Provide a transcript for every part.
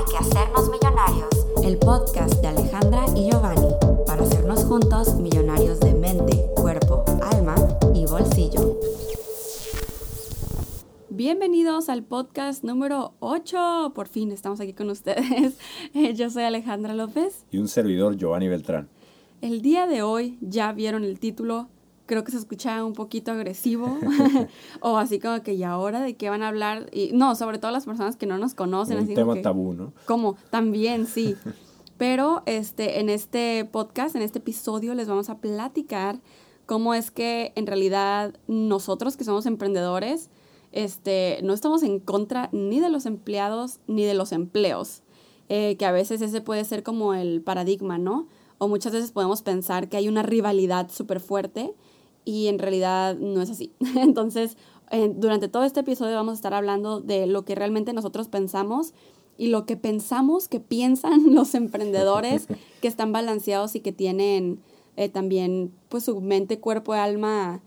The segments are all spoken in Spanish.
Hay que hacernos millonarios. El podcast de Alejandra y Giovanni para hacernos juntos millonarios de mente, cuerpo, alma y bolsillo. Bienvenidos al podcast número 8. Por fin estamos aquí con ustedes. Yo soy Alejandra López. Y un servidor, Giovanni Beltrán. El día de hoy ya vieron el título. Creo que se escucha un poquito agresivo. o así como que, ¿y ahora de qué van a hablar? Y, no, sobre todo las personas que no nos conocen. Un así como tema que- tabú, ¿no? Como, también, sí. Pero este, en este podcast, en este episodio, les vamos a platicar cómo es que en realidad nosotros que somos emprendedores, este, no estamos en contra ni de los empleados ni de los empleos. Eh, que a veces ese puede ser como el paradigma, ¿no? O muchas veces podemos pensar que hay una rivalidad súper fuerte y en realidad no es así. Entonces, eh, durante todo este episodio vamos a estar hablando de lo que realmente nosotros pensamos y lo que pensamos que piensan los emprendedores que están balanceados y que tienen eh, también pues su mente, cuerpo alma,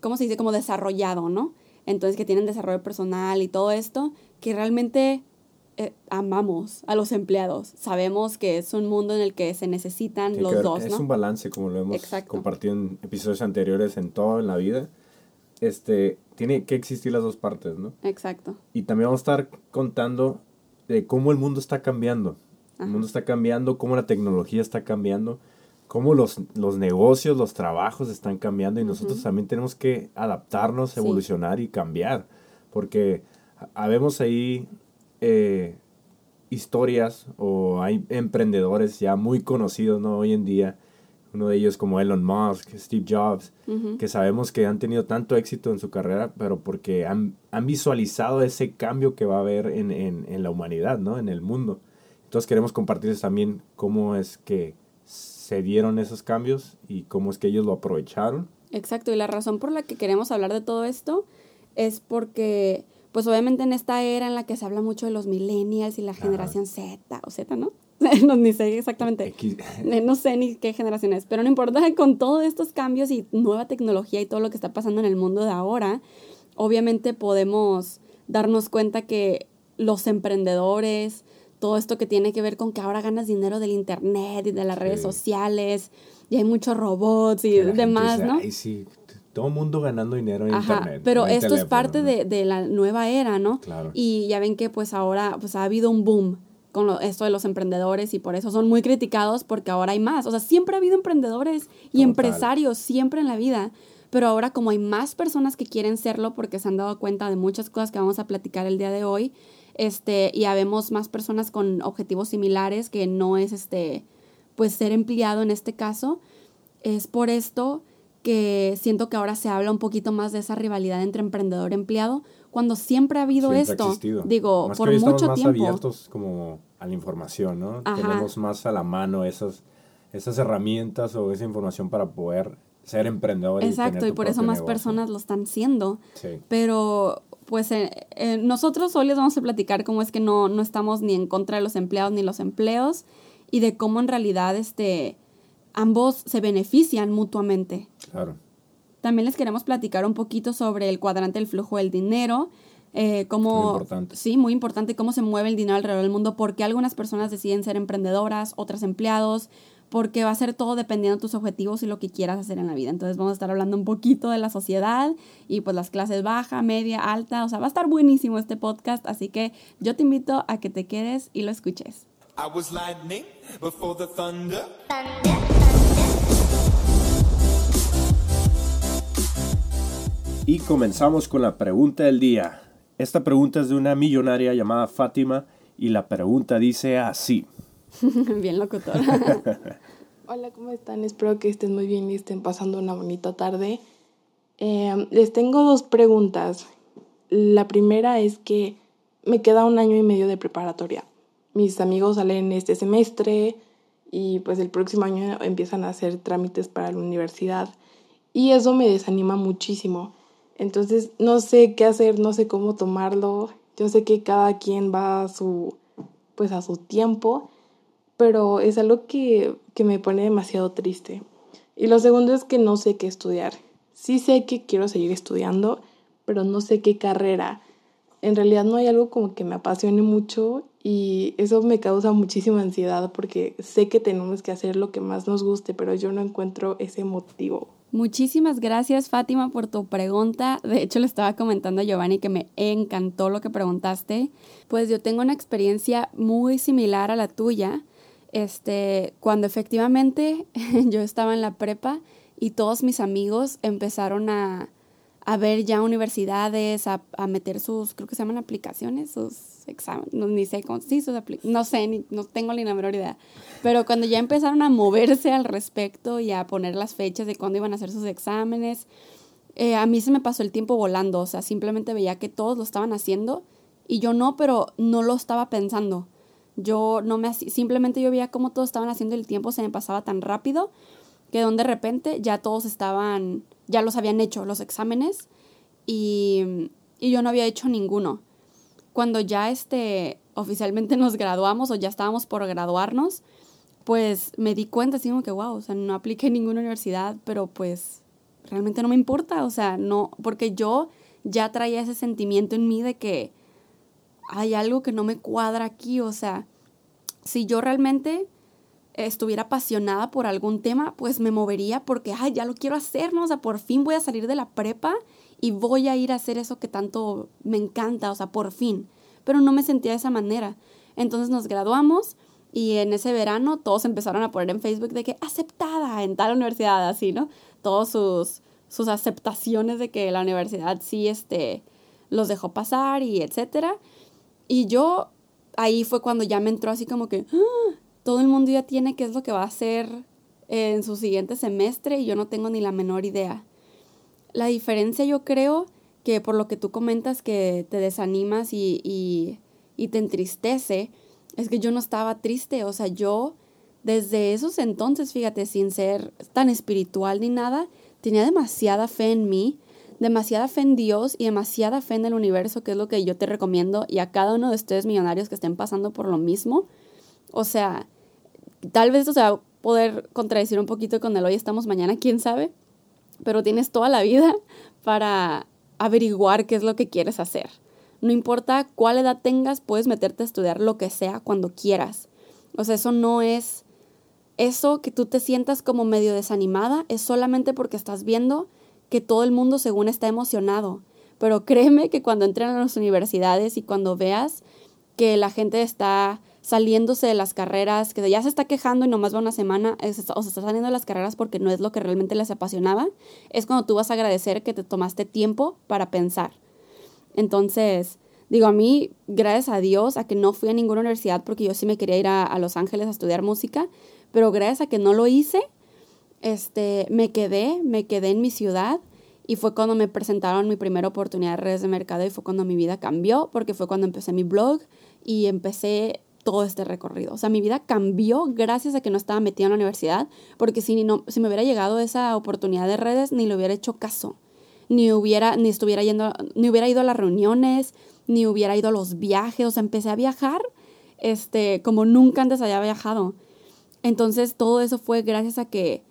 ¿cómo se dice? Como desarrollado, ¿no? Entonces que tienen desarrollo personal y todo esto, que realmente eh, amamos a los empleados. Sabemos que es un mundo en el que se necesitan Tiene los ver- dos, es ¿no? un balance, como lo hemos Exacto. compartido en episodios anteriores en todo en la vida. Este, tiene que existir las dos partes, ¿no? Exacto. Y también vamos a estar contando de cómo el mundo está cambiando. Ajá. El mundo está cambiando, cómo la tecnología está cambiando, cómo los, los negocios, los trabajos están cambiando y nosotros también tenemos que adaptarnos, Sí. evolucionar y cambiar. Porque ha- habemos ahí eh, historias o hay emprendedores ya muy conocidos ¿no? hoy en día. Uno de ellos como Elon Musk, Steve Jobs, que sabemos que han tenido tanto éxito en su carrera, pero porque han, han visualizado ese cambio que va a haber en, en, en la humanidad, ¿no? En el mundo. Entonces queremos compartirles también cómo es que se dieron esos cambios y cómo es que ellos lo aprovecharon. Exacto, y la razón por la que queremos hablar de todo esto es porque, pues obviamente en esta era en la que se habla mucho de los millennials y la Ajá. generación Z o Z, ¿no? no, ni sé exactamente. X- Eh, No sé ni qué generación es, pero no importa, con todos estos cambios y nueva tecnología y todo lo que está pasando en el mundo de ahora, obviamente podemos darnos cuenta que los emprendedores, todo esto que tiene que ver con que ahora ganas dinero del internet y de las redes sociales, y hay muchos robots y demás, ¿no? Ay, sí, todo el mundo ganando dinero en Ajá, internet. pero en esto es teléfono, parte ¿no? de, de la nueva era, ¿no? Claro. Y ya ven que pues ahora pues ha habido un boom con lo- esto de los emprendedores y por eso son muy criticados porque ahora hay más. O sea, siempre ha habido emprendedores y Total. empresarios, siempre en la vida. Pero ahora como hay más personas que quieren serlo porque se han dado cuenta de muchas cosas que vamos a platicar el día de hoy, este, y habemos más personas con objetivos similares que no es este, pues ser empleado en este caso, es por esto que siento que ahora se habla un poquito más de esa rivalidad entre emprendedor y empleado, cuando siempre ha habido Siempre ha esto, existido. digo, Más que por hoy estamos mucho más tiempo. abiertos como a la información, ¿no? Ajá. Tenemos más a la mano esas, esas herramientas o esa información para poder ser emprendedor. Exacto, tener y por eso más negocio. personas lo están siendo. Sí. Pero, pues, eh, eh, nosotros hoy les vamos a platicar cómo es que no, no estamos ni en contra de los empleados ni los empleos y de cómo en realidad este, ambos se benefician mutuamente. Claro. También les queremos platicar un poquito sobre el cuadrante del flujo del dinero, eh, cómo, Muy importante. sí, muy importante, cómo se mueve el dinero alrededor del mundo, por qué algunas personas deciden ser emprendedoras, otras empleados, porque va a ser todo dependiendo de tus objetivos y lo que quieras hacer en la vida. Entonces vamos a estar hablando un poquito de la sociedad y pues las clases baja, media, alta, o sea, va a estar buenísimo este podcast, así que yo te invito a que te quedes y lo escuches. I was lightning before the thunder. Y comenzamos con la pregunta del día. Esta pregunta es de una millonaria llamada Fátima y la pregunta dice así. Bien locutor. Hola, ¿cómo están? Espero que estén muy bien y estén pasando una bonita tarde. Eh, les tengo dos preguntas. La primera es que me queda un año y medio de preparatoria. Mis amigos salen este semestre y pues el próximo año empiezan a hacer trámites para la universidad y eso me desanima muchísimo. Entonces no sé qué hacer, no sé cómo tomarlo. Yo sé que cada quien va a su pues a su tiempo, pero es algo que, que me pone demasiado triste. Y lo segundo es que no sé qué estudiar. Sí sé que quiero seguir estudiando, pero no sé qué carrera. En realidad no hay algo como que me apasione mucho y eso me causa muchísima ansiedad porque sé que tenemos que hacer lo que más nos guste, pero yo no encuentro ese motivo. Muchísimas gracias Fátima por tu pregunta. De hecho le estaba comentando a Giovanni que me encantó lo que preguntaste. Pues yo tengo una experiencia muy similar a la tuya. Este, cuando efectivamente yo estaba en la prepa y todos mis amigos empezaron a, a ver ya universidades, a, a, meter sus, creo que se llaman aplicaciones, sus exámenes, no, ni sé cómo, sí, sus no sé, ni, no tengo ni la menor idea. Pero cuando ya empezaron a moverse al respecto y a poner las fechas de cuándo iban a hacer sus exámenes, eh, a mí se me pasó el tiempo volando, o sea, simplemente veía que todos lo estaban haciendo y yo no, pero no lo estaba pensando. Yo no me, simplemente yo veía cómo todos estaban haciendo el tiempo se me pasaba tan rápido que de repente ya todos estaban, ya los habían hecho los exámenes y, y yo no había hecho ninguno. Cuando ya este, oficialmente nos graduamos o ya estábamos por graduarnos, pues me di cuenta así como que, wow, o sea, no apliqué en ninguna universidad, pero pues realmente no me importa, o sea, no, porque yo ya traía ese sentimiento en mí de que hay algo que no me cuadra aquí, o sea, si yo realmente estuviera apasionada por algún tema, pues me movería porque, ay, ya lo quiero hacer, ¿no? O sea, por fin voy a salir de la prepa y voy a ir a hacer eso que tanto me encanta, o sea, por fin. Pero no me sentía de esa manera. Entonces nos graduamos y en ese verano todos empezaron a poner en Facebook de que aceptada en tal universidad, así, ¿no? Todos sus, sus aceptaciones de que la universidad sí, este, los dejó pasar y etcétera. Y yo, ahí fue cuando ya me entró así como que, ¡Ah! Todo el mundo ya tiene qué es lo que va a hacer en su siguiente semestre y yo no tengo ni la menor idea. La diferencia yo creo que por lo que tú comentas que te desanimas y, y, y te entristece, es que yo no estaba triste, o sea, yo desde esos entonces, fíjate, sin ser tan espiritual ni nada, tenía demasiada fe en mí, demasiada fe en Dios y demasiada fe en el universo, que es lo que yo te recomiendo y a cada uno de ustedes millonarios que estén pasando por lo mismo o sea, tal vez esto se va a poder contradecir un poquito con el hoy estamos mañana, quién sabe, pero tienes toda la vida para averiguar qué es lo que quieres hacer. No importa cuál edad tengas, puedes meterte a estudiar lo que sea cuando quieras. O sea, eso no es eso que tú te sientas como medio desanimada, es solamente porque estás viendo que todo el mundo según está emocionado. Pero créeme que cuando entren a las universidades y cuando veas que la gente está saliéndose de las carreras, que ya se está quejando y nomás va una semana, o se está saliendo de las carreras porque no es lo que realmente les apasionaba, es cuando tú vas a agradecer que te tomaste tiempo para pensar. Entonces, digo, a mí, gracias a Dios, a que no fui a ninguna universidad porque yo sí me quería ir a, a Los Ángeles a estudiar música, pero gracias a que no lo hice, este, me quedé, me quedé en mi ciudad y fue cuando me presentaron mi primera oportunidad de redes de mercado y fue cuando mi vida cambió porque fue cuando empecé mi blog y empecé todo este recorrido. O sea, mi vida cambió gracias a que no estaba metida en la universidad, porque si, no, si me hubiera llegado esa oportunidad de redes, ni le hubiera hecho caso, ni hubiera, ni estuviera yendo, ni hubiera ido a las reuniones, ni hubiera ido a los viajes, o sea, empecé a viajar este, como nunca antes había viajado. Entonces, todo eso fue gracias a que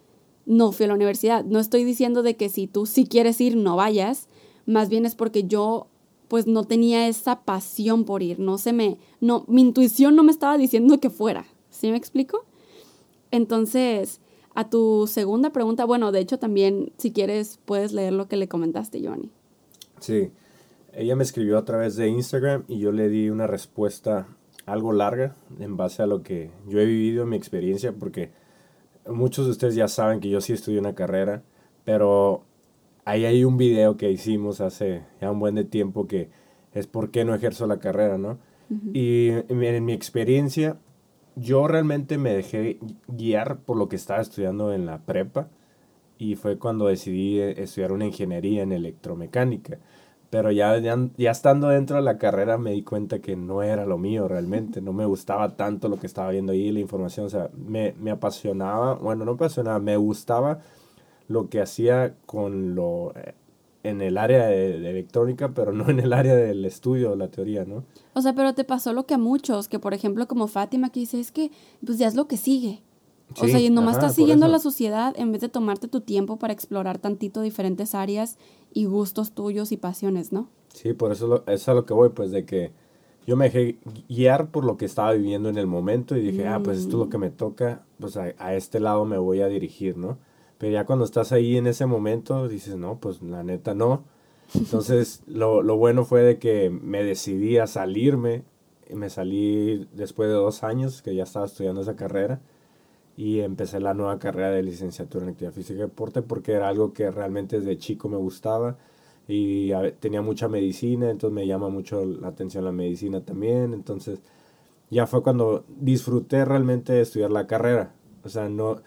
no fui a la universidad. No estoy diciendo de que si tú sí quieres ir, no vayas, más bien es porque yo pues no tenía esa pasión por ir, no se me, no, mi intuición no me estaba diciendo que fuera, ¿sí me explico? Entonces, a tu segunda pregunta, bueno, de hecho también, si quieres, puedes leer lo que le comentaste, Johnny. Sí, ella me escribió a través de Instagram y yo le di una respuesta algo larga en base a lo que yo he vivido, mi experiencia, porque muchos de ustedes ya saben que yo sí estudié una carrera, pero ahí hay un video que hicimos hace ya un buen de tiempo que es por qué no ejerzo la carrera, ¿no? Y en, mi experiencia, yo realmente me dejé guiar por lo que estaba estudiando en la prepa y fue cuando decidí eh, estudiar una ingeniería en electromecánica. Pero ya, ya, estando dentro de la carrera me di cuenta que no era lo mío realmente, no me gustaba tanto lo que estaba viendo ahí, la información, o sea, me, me apasionaba, bueno, no apasionaba, me gustaba lo que hacía con lo eh, en el área de, electrónica, pero no en el área del estudio, la teoría, ¿no? O sea, pero te pasó lo que a muchos, que por ejemplo como Fátima que dice, es que pues ya es lo que sigue. o sea, y nomás ajá, estás siguiendo la sociedad en vez de tomarte tu tiempo para explorar tantito diferentes áreas y gustos tuyos y pasiones, ¿no? Sí, por eso lo- eso es a lo que voy, pues de que yo me dejé guiar por lo que estaba viviendo en el momento y dije, ah, pues esto es lo que me toca, pues a, a este lado me voy a dirigir, ¿no? Pero ya cuando estás ahí en ese momento, dices, no, pues la neta no. Entonces, lo, lo bueno fue de que me decidí a salirme, me salí después de dos años que ya estaba estudiando esa carrera y empecé la nueva carrera de licenciatura en actividad física y deporte porque era algo que realmente desde chico me gustaba y tenía mucha medicina, entonces me llama mucho la atención la medicina también, entonces ya fue cuando disfruté realmente de estudiar la carrera, o sea, no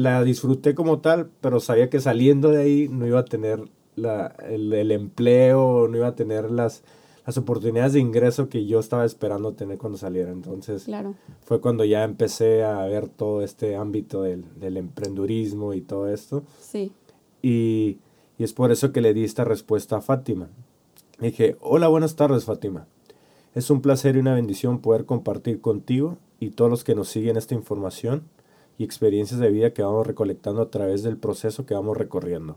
la disfruté como tal, pero sabía que saliendo de ahí no iba a tener la, el, el empleo, no iba a tener las, las oportunidades de ingreso que yo estaba esperando tener cuando saliera, entonces Claro. fue cuando ya empecé a ver todo este ámbito del, del emprendurismo y todo esto. Sí. Y, y es por eso que le di esta respuesta a Fátima. Dije, hola, buenas tardes Fátima. Es un placer y una bendición poder compartir contigo y todos los que nos siguen esta información y experiencias de vida que vamos recolectando a través del proceso que vamos recorriendo.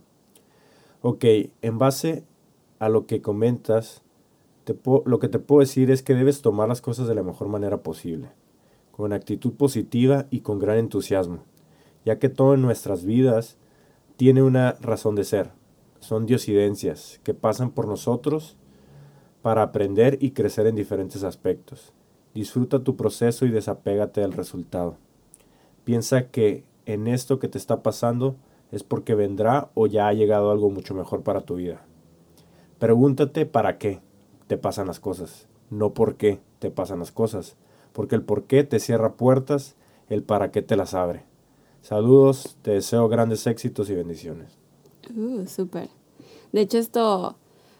Ok, en base a lo que comentas, lo que te puedo decir es que debes tomar las cosas de la mejor manera posible, con actitud positiva y con gran entusiasmo, ya que todo en nuestras vidas tiene una razón de ser. Son diosidencias que pasan por nosotros para aprender y crecer en diferentes aspectos. Disfruta tu proceso y desapégate del resultado. Piensa que en esto que te está pasando es porque vendrá o ya ha llegado algo mucho mejor para tu vida. Pregúntate para qué te pasan las cosas, no por qué te pasan las cosas, porque el por qué te cierra puertas, el para qué te las abre. Saludos, te deseo grandes éxitos y bendiciones. Uh. De hecho, esto,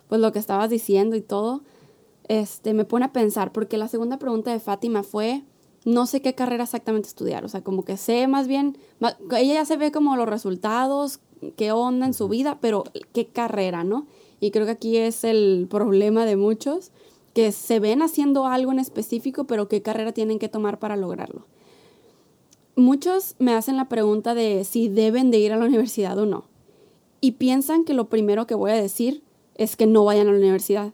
pues lo que estabas diciendo y todo, este, me pone a pensar, porque la segunda pregunta de Fátima fue, no sé qué carrera exactamente estudiar, o sea, como que sé más bien, ma- ella ya se ve como los resultados, qué onda en su vida, pero qué carrera, ¿no? Y creo que aquí es el problema de muchos, que se ven haciendo algo en específico, pero qué carrera tienen que tomar para lograrlo. Muchos me hacen la pregunta de si deben de ir a la universidad o no y piensan que lo primero que voy a decir es que no vayan a la universidad.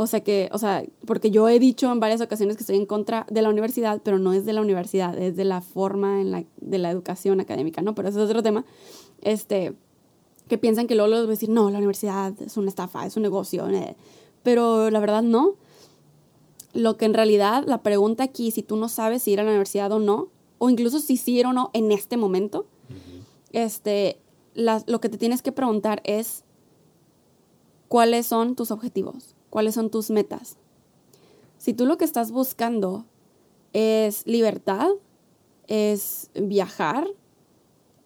O sea que, o sea, porque yo he dicho en varias ocasiones que estoy en contra de la universidad, pero no es de la universidad, es de la forma en la, de la educación académica, ¿no? Pero eso es otro tema. Este, que piensan que luego les voy a decir, no, la universidad es una estafa, es un negocio. eh". Pero la verdad no. Lo que en realidad, la pregunta aquí, si tú no sabes si ir a la universidad o no, o incluso si sí ir o no en este momento, este, la- lo que te tienes que preguntar es cuáles son tus objetivos, cuáles son tus metas. Si tú lo que estás buscando es libertad, es viajar,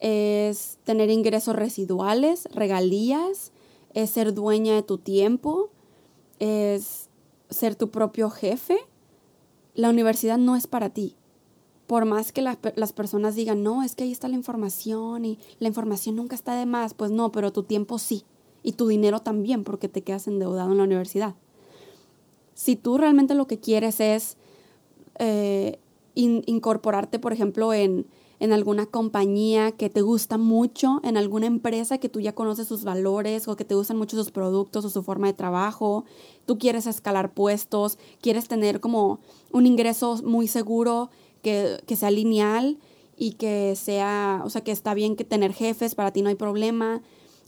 es tener ingresos residuales, regalías, es ser dueña de tu tiempo, es ser tu propio jefe, la universidad no es para ti. Por más que la- las personas digan, no, es que ahí está la información y la información nunca está de más, pues no, pero tu tiempo sí. Y tu dinero también, porque te quedas endeudado en la universidad. Si tú realmente lo que quieres es eh, in- incorporarte, por ejemplo, en, en alguna compañía que te gusta mucho, en alguna empresa que tú ya conoces sus valores o que te gustan mucho sus productos o su forma de trabajo, tú quieres escalar puestos, quieres tener como un ingreso muy seguro que, que sea lineal y que sea, o sea, que está bien que tener jefes, para ti no hay problema,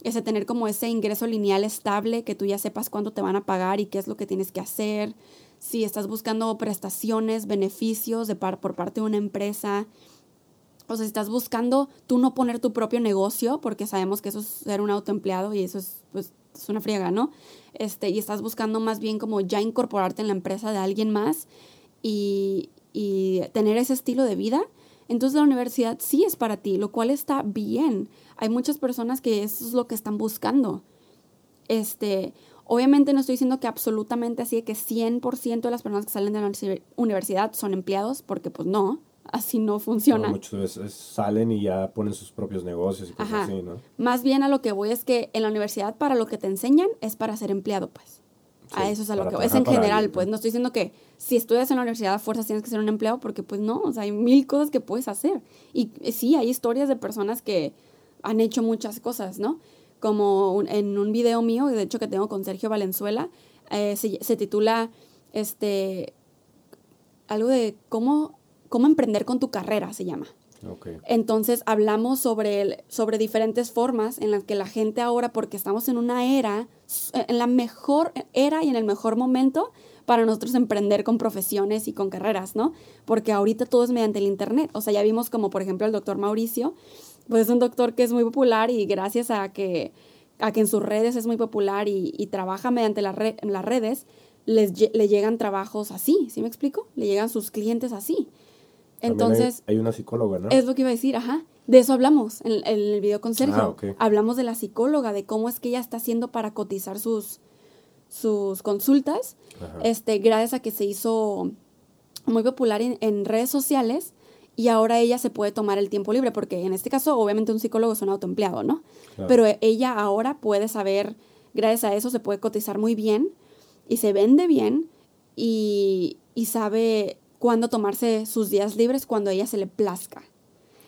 ese tener como ese ingreso lineal estable, que tú ya sepas cuánto te van a pagar y qué es lo que tienes que hacer, si estás buscando prestaciones, beneficios de por parte de una empresa, o sea, si estás buscando tú no poner tu propio negocio, porque sabemos que eso es ser un autoempleado y eso es, pues, es una friega, ¿no? Este, y estás buscando más bien como ya incorporarte en la empresa de alguien más y, y tener ese estilo de vida, entonces la universidad sí es para ti, lo cual está bien. Hay muchas personas que eso es lo que están buscando. Este, obviamente no estoy diciendo que absolutamente así que 100% de las personas que salen de la universi- universidad son empleados, porque pues no, así no funciona. No, muchas veces salen y ya ponen sus propios negocios y cosas Ajá. así, ¿no? Más bien a lo que voy es que en la universidad para lo que te enseñan es para ser empleado, pues. A eso es a lo que. Es en general, alguien, pues ¿no? no estoy diciendo que si estudias en la universidad a fuerzas tienes que ser un empleado, porque pues no, o sea, hay mil cosas que puedes hacer. Y eh, sí, hay historias de personas que han hecho muchas cosas, ¿no? Como un- en un video mío, de hecho que tengo con Sergio Valenzuela, eh, se, se titula este algo de cómo, cómo emprender con tu carrera, se llama. Ok. Entonces hablamos sobre, sobre diferentes formas en las que la gente ahora, porque estamos en una era, s- en la mejor era y en el mejor momento para nosotros emprender con profesiones y con carreras, ¿no? Porque ahorita todo es mediante el Internet. O sea, ya vimos como, por ejemplo, el doctor Mauricio, pues es un doctor que es muy popular y gracias a que, a que en sus redes es muy popular y, trabaja mediante las redes, les, le llegan trabajos así, ¿sí me explico? Le llegan sus clientes así. Hay- Entonces... Hay, una psicóloga, ¿no? Es lo que iba a decir, ajá. De eso hablamos en, en el video con Sergio. Ah, ok. Hablamos de la psicóloga, de cómo es que ella está haciendo para cotizar sus, sus consultas, Ajá. este, gracias a que se hizo muy popular en, en redes sociales y ahora ella se puede tomar el tiempo libre, porque en este caso obviamente un psicólogo es un autoempleado, ¿no? Claro. Pero ella ahora puede saber, gracias a eso se puede cotizar muy bien y se vende bien y, y sabe cuándo tomarse sus días libres cuando a ella se le plazca.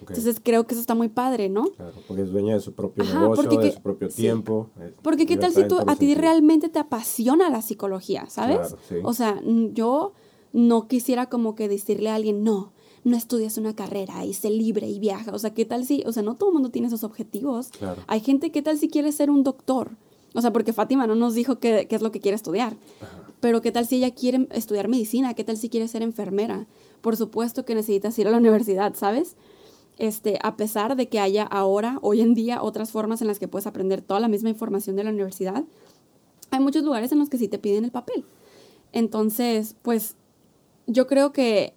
Ok. Entonces creo que eso está muy padre, ¿no? Claro, porque es dueña de su propio Ajá, negocio, de que- su propio sí. tiempo. Porque qué tal si tú, a ti realmente te apasiona la psicología, ¿sabes? Claro, sí. O sea, yo no quisiera como que decirle a alguien, no, no estudias una carrera y sé libre y viaja. O sea, ¿qué tal si, o sea, no todo el mundo tiene esos objetivos? Claro. Hay gente, ¿qué tal si quiere ser un doctor? O sea, porque Fátima no nos dijo qué, qué es lo que quiere estudiar. Pero ¿qué tal si ella quiere estudiar medicina? ¿Qué tal si quiere ser enfermera? Por supuesto que necesitas ir a la universidad, ¿sabes? Este, a pesar de que haya ahora, hoy en día, otras formas en las que puedes aprender toda la misma información de la universidad, hay muchos lugares en los que sí te piden el papel. Entonces, pues yo creo que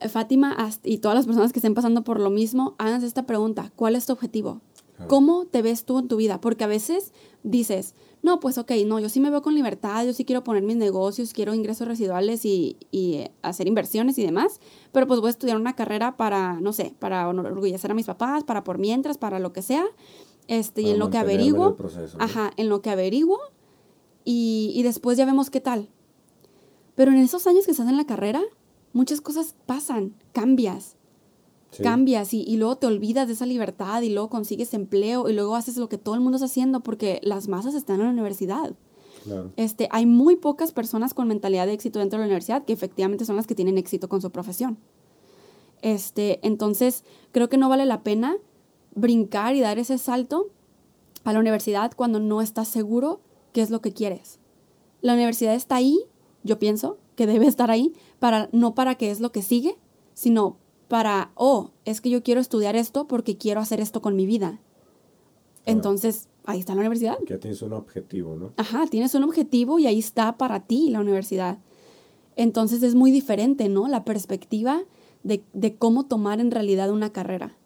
eh, Fátima y todas las personas que estén pasando por lo mismo, háganse esta pregunta, ¿cuál es tu objetivo? ¿Cómo te ves tú en tu vida? Porque a veces dices, no, pues ok, no, yo sí me veo con libertad, yo sí quiero poner mis negocios, quiero ingresos residuales y, y, hacer inversiones y demás, pero pues voy a estudiar una carrera para, no sé, para enorgullecer a mis papás, para por mientras, para lo que sea, este, y en lo que averiguo, proceso, ¿no? ajá, en lo que averiguo y, y después ya vemos qué tal. Pero en esos años que estás en la carrera, muchas cosas pasan, cambias, Sí. cambias y, y luego te olvidas de esa libertad y luego consigues empleo y luego haces lo que todo el mundo está haciendo porque las masas están en la universidad. Claro. Este, hay muy pocas personas con mentalidad de éxito dentro de la universidad que efectivamente son las que tienen éxito con su profesión. Este, entonces, creo que no vale la pena brincar y dar ese salto a la universidad cuando no estás seguro qué es lo que quieres. La universidad está ahí, yo pienso que debe estar ahí, para, no para qué es lo que sigue, sino para, oh, es que yo quiero estudiar esto porque quiero hacer esto con mi vida. Entonces, ahí está la universidad. Ya tienes un objetivo, ¿no? Ajá, tienes un objetivo y ahí está para ti la universidad. Entonces es muy diferente, ¿no? La perspectiva de, de cómo tomar en realidad una carrera.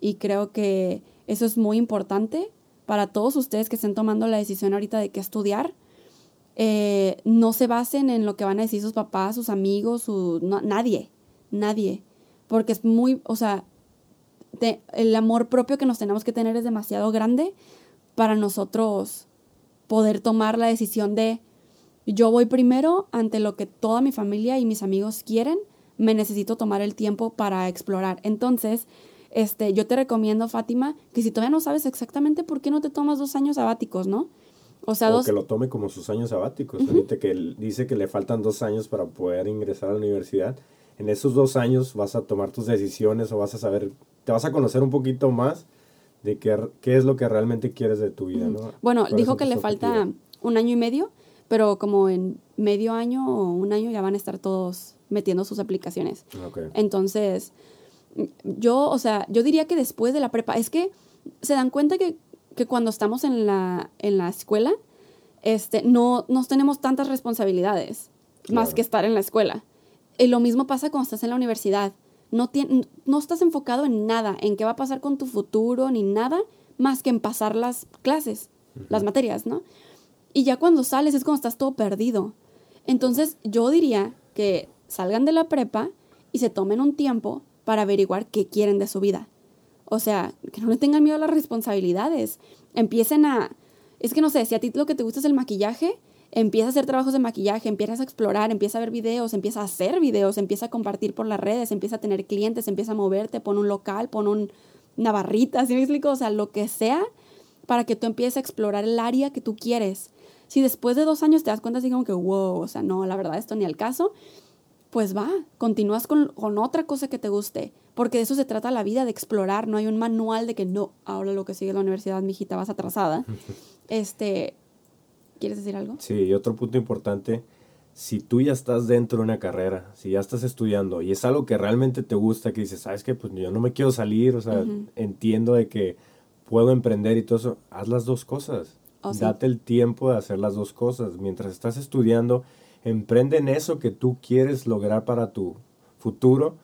Y creo que eso es muy importante para todos ustedes que estén tomando la decisión ahorita de qué estudiar. Eh, no se basen en lo que van a decir sus papás, sus amigos, su, no- nadie, nadie. Porque es muy, o sea, te- el amor propio que nos tenemos que tener es demasiado grande para nosotros poder tomar la decisión de yo voy primero ante lo que toda mi familia y mis amigos quieren, me necesito tomar el tiempo para explorar. Entonces, este, yo te recomiendo, Fátima, que si todavía no sabes exactamente por qué no te tomas dos años sabáticos, ¿no? O sea, o dos... que lo tome como sus años sabáticos. Ahorita que dice que le faltan dos años para poder ingresar a la universidad. En esos dos años vas a tomar tus decisiones o vas a saber, te vas a conocer un poquito más de qué, qué es lo que realmente quieres de tu vida, ¿no? Bueno, ¿Cuáles dijo que le falta un año y medio, pero como en medio año o un año ya van a estar todos metiendo sus aplicaciones. Entonces, yo, o sea, yo diría que después de la prepa, es que se dan cuenta que, que cuando estamos en la, en la escuela, este, no nos tenemos tantas responsabilidades más que estar en la escuela. Y lo mismo pasa cuando estás en la universidad. No, tien- no estás enfocado en nada, en qué va a pasar con tu futuro, ni nada, más que en pasar las clases, las materias, ¿no? Y ya cuando sales es cuando estás todo perdido. Entonces yo diría que salgan de la prepa y se tomen un tiempo para averiguar qué quieren de su vida. O sea, que no le tengan miedo a las responsabilidades. Empiecen a... Es que no sé, si a ti lo que te gusta es el maquillaje, empieza a hacer trabajos de maquillaje, empiezas a explorar, empieza a ver videos, empieza a hacer videos, empieza a compartir por las redes, empieza a tener clientes, empieza a moverte, pon un local, pon un, una barrita, ¿sí me explico? O sea, lo que sea para que tú empieces a explorar el área que tú quieres. Si después de dos años te das cuenta así como que, wow, o sea, no, la verdad, esto ni al caso, pues va, continúas con, con otra cosa que te guste, porque de eso se trata la vida, de explorar, no hay un manual de que no, ahora lo que sigue la universidad, mijita, vas atrasada. este, ¿quieres decir algo? Sí, y otro punto importante, si tú ya estás dentro de una carrera, si ya estás estudiando y es algo que realmente te gusta, que dices, sabes que pues yo no me quiero salir, o sea, entiendo de que puedo emprender y todo eso, haz las dos cosas. Oh, sí. Date el tiempo de hacer las dos cosas. Mientras estás estudiando, emprende en eso que tú quieres lograr para tu futuro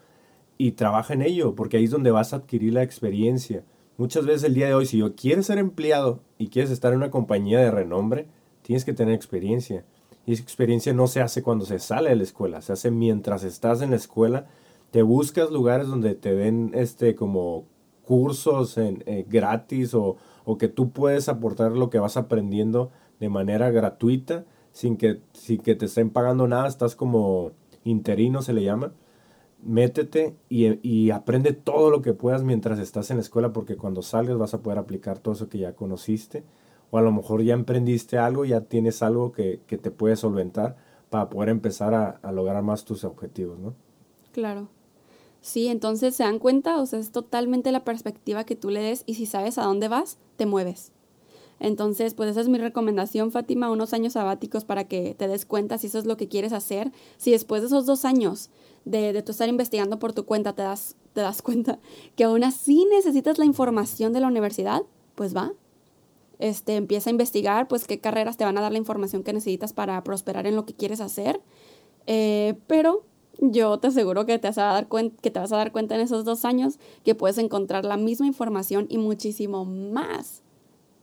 y trabaja en ello, porque ahí es donde vas a adquirir la experiencia. Muchas veces el día de hoy, si yo quieres ser empleado y quieres estar en una compañía de renombre, tienes que tener experiencia. Y esa experiencia no se hace cuando se sale de la escuela, se hace mientras estás en la escuela. Te buscas lugares donde te den este como cursos en, eh, gratis o, o que tú puedes aportar lo que vas aprendiendo de manera gratuita sin que, sin que te estén pagando nada, estás como interino se le llama. Métete y, y aprende todo lo que puedas mientras estás en la escuela porque cuando salgas vas a poder aplicar todo eso que ya conociste o a lo mejor ya emprendiste algo, ya tienes algo que, que te puede solventar para poder empezar a, a lograr más tus objetivos, ¿no? Claro. Sí, entonces se dan cuenta, o sea, es totalmente la perspectiva que tú le des y si sabes a dónde vas, te mueves. Entonces, pues esa es mi recomendación, Fátima, unos años sabáticos para que te des cuenta si eso es lo que quieres hacer. Si después de esos dos años de, de tú estar investigando por tu cuenta te das, te das cuenta que aún así necesitas la información de la universidad, pues va. Este, empieza a investigar, pues qué carreras te van a dar la información que necesitas para prosperar en lo que quieres hacer. Eh, pero yo te aseguro que te, vas a dar que te vas a dar cuenta en esos dos años que puedes encontrar la misma información y muchísimo más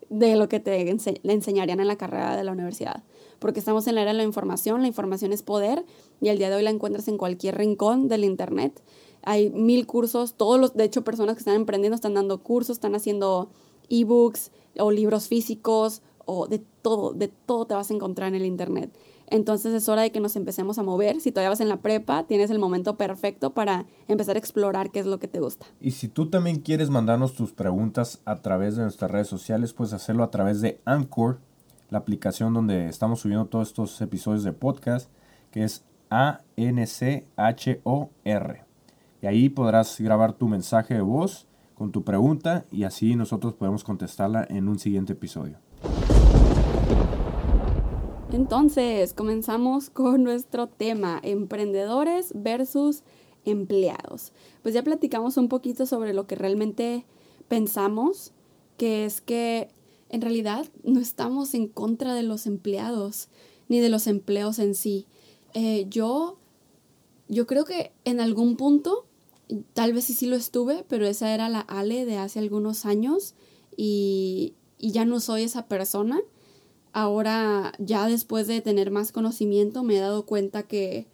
de lo que te enseñarían en la carrera de la universidad. Porque estamos en la era de la información, la información es poder y el día de hoy la encuentras en cualquier rincón del Internet. Hay mil cursos, todos los, de hecho, personas que están emprendiendo están dando cursos, están haciendo ebooks o libros físicos o de todo, de todo te vas a encontrar en el Internet. Entonces es hora de que nos empecemos a mover. Si todavía vas en la prepa, tienes el momento perfecto para empezar a explorar qué es lo que te gusta. Y si tú también quieres mandarnos tus preguntas a través de nuestras redes sociales, puedes hacerlo a través de Anchor, la aplicación donde estamos subiendo todos estos episodios de podcast, que es A-N-C-H-O-R. Y ahí podrás grabar tu mensaje de voz con tu pregunta y así nosotros podemos contestarla en un siguiente episodio. Entonces, comenzamos con nuestro tema, emprendedores versus empleados. Pues ya platicamos un poquito sobre lo que realmente pensamos, que es que en realidad no estamos en contra de los empleados ni de los empleos en sí. Eh, yo, yo creo que en algún punto, tal vez sí, sí lo estuve, pero esa era la Ale de hace algunos años y, y ya no soy esa persona ahora ya después de tener más conocimiento me he dado cuenta que,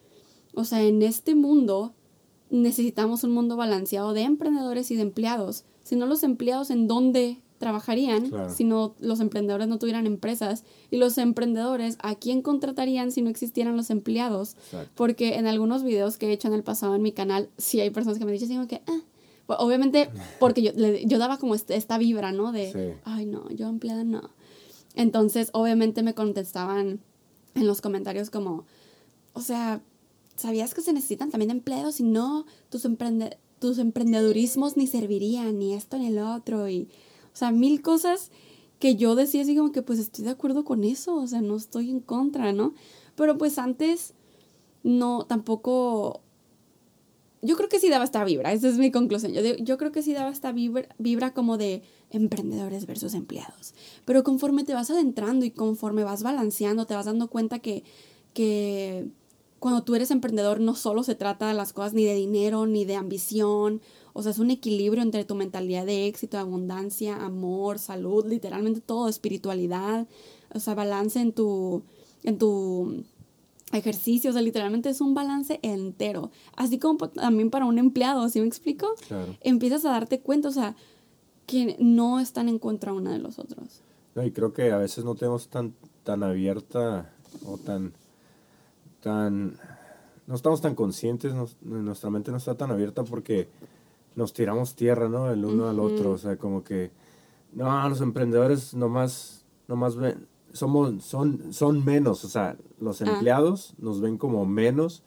o sea, en este mundo necesitamos un mundo balanceado de emprendedores y de empleados. Si no los empleados, ¿en dónde trabajarían Claro. si no los emprendedores no tuvieran empresas? Y los emprendedores, ¿a quién contratarían si no existieran los empleados? Exacto. Porque en algunos videos que he hecho en el pasado en mi canal, sí hay personas que me dicen que, ah, Pues, obviamente porque yo, le- yo daba como este- esta vibra, ¿no? De, Sí. ay, no, yo empleada no. Entonces, obviamente me contestaban en los comentarios como, o sea, ¿sabías que se necesitan también empleados? Y no, tus, emprende tus emprendedurismos ni servirían, ni esto ni el otro. Y, o sea, mil cosas que yo decía así como que pues estoy de acuerdo con eso, o sea, no estoy en contra, ¿no? Pero pues antes no, tampoco... Yo creo que sí daba esta vibra, esa es mi conclusión. Yo, yo creo que sí daba esta vibra, vibra como de emprendedores versus empleados. Pero conforme te vas adentrando y conforme vas balanceando, te vas dando cuenta que, que cuando tú eres emprendedor no solo se trata de las cosas ni de dinero ni de ambición, o sea, es un equilibrio entre tu mentalidad de éxito, abundancia, amor, salud, literalmente todo, espiritualidad, o sea, balance en tu, en tu ejercicio, o sea, literalmente es un balance entero. Así como también para un empleado, ¿sí me explico? Claro. Empiezas a darte cuenta, o sea, que no están en contra una de los otros. No, y creo que a veces no tenemos tan, tan abierta o tan, tan, no estamos tan conscientes, nos- nuestra mente no está tan abierta porque nos tiramos tierra, ¿no? El uno al otro, o sea, como que, no, los emprendedores nomás, nomás ven, somos, son, son menos, o sea, los Ah. empleados nos ven como menos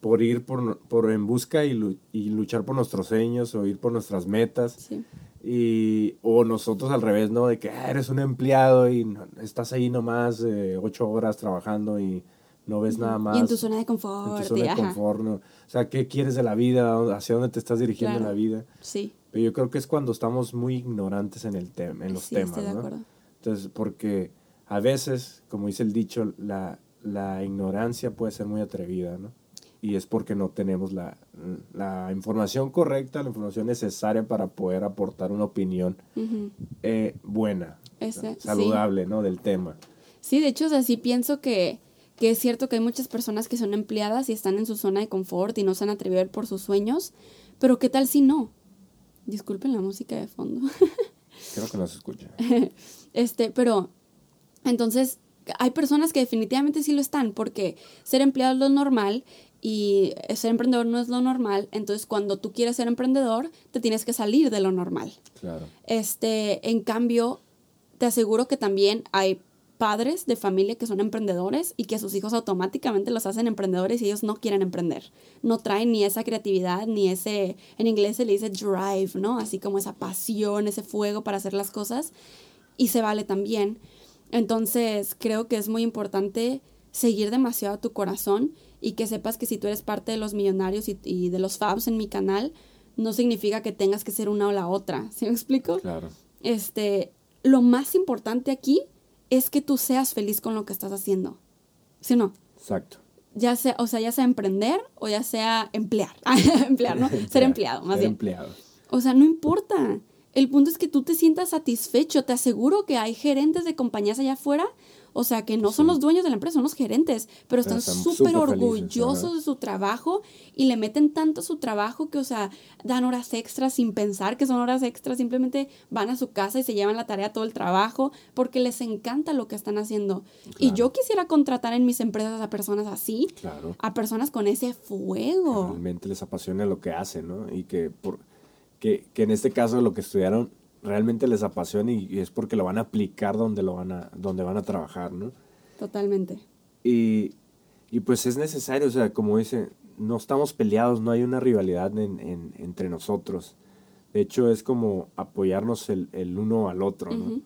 por ir por, por en busca y, lu- y luchar por nuestros sueños o ir por nuestras metas. Sí. Y, o nosotros al revés, ¿no? De que ah, eres un empleado y estás ahí nomás eh, ocho horas trabajando y no ves nada más. Y en tu zona de en confort. tu zona de confort, ¿no? O sea, ¿qué quieres de la vida? ¿Hacia dónde te estás dirigiendo Claro. en la vida? Sí. Pero yo creo que es cuando estamos muy ignorantes en, el tema, en los sí, temas, estoy de ¿no? acuerdo. Entonces, porque a veces, como dice el dicho, la, la ignorancia puede ser muy atrevida, ¿no? Y es porque no tenemos la, la información correcta, la información necesaria para poder aportar una opinión eh, buena, Ese, saludable, ¿no? Del tema. Sí, de hecho, o sea, sí pienso que, que es cierto que hay muchas personas que son empleadas y están en su zona de confort y no se han atrevido a ir por sus sueños, pero ¿qué tal si no? Disculpen la música de fondo. Creo que no se escucha. Este, pero entonces hay personas que definitivamente sí lo están, porque ser empleado es lo normal y ser emprendedor no es lo normal. Entonces, cuando tú quieres ser emprendedor, te tienes que salir de lo normal. Claro. Este, en cambio, te aseguro que también hay padres de familia que son emprendedores y que a sus hijos automáticamente los hacen emprendedores y ellos no quieren emprender. No traen ni esa creatividad, ni ese, en inglés se le dice drive, ¿no? Así como esa pasión, ese fuego para hacer las cosas. Y se vale también. Entonces, creo que es muy importante seguir demasiado tu corazón y que sepas que si tú eres parte de los millonarios y, y de los fabs en mi canal, no significa que tengas que ser una o la otra. ¿Sí me explico? Claro. este, lo más importante aquí es que tú seas feliz con lo que estás haciendo. ¿Sí o no? Exacto. Ya sea, o sea, ya sea emprender o ya sea emplear. emplear, ¿no? Ser empleado, más Ser bien. empleado. O sea, no importa. El punto es que tú te sientas satisfecho. Te aseguro que hay gerentes de compañías allá afuera, o sea, que no son Sí. los dueños de la empresa, son los gerentes, pero están súper felices, orgullosos de su trabajo y le meten tanto a su trabajo que, o sea, dan horas extras sin pensar que son horas extras, simplemente van a su casa y se llevan la tarea todo el trabajo porque les encanta lo que están haciendo. Y yo quisiera contratar en mis empresas a personas así, Claro. a personas con ese que fuego. realmente les apasiona lo que hacen, ¿no? Y que, por, que, que en este caso lo que estudiaron realmente les apasiona y, y es porque lo van a aplicar donde, lo van a, donde van a trabajar, ¿no? Totalmente. Y, y pues es necesario, o sea, como dice, no estamos peleados, no hay una rivalidad en- en- entre nosotros. De hecho, es como apoyarnos el, el uno al otro, ¿no?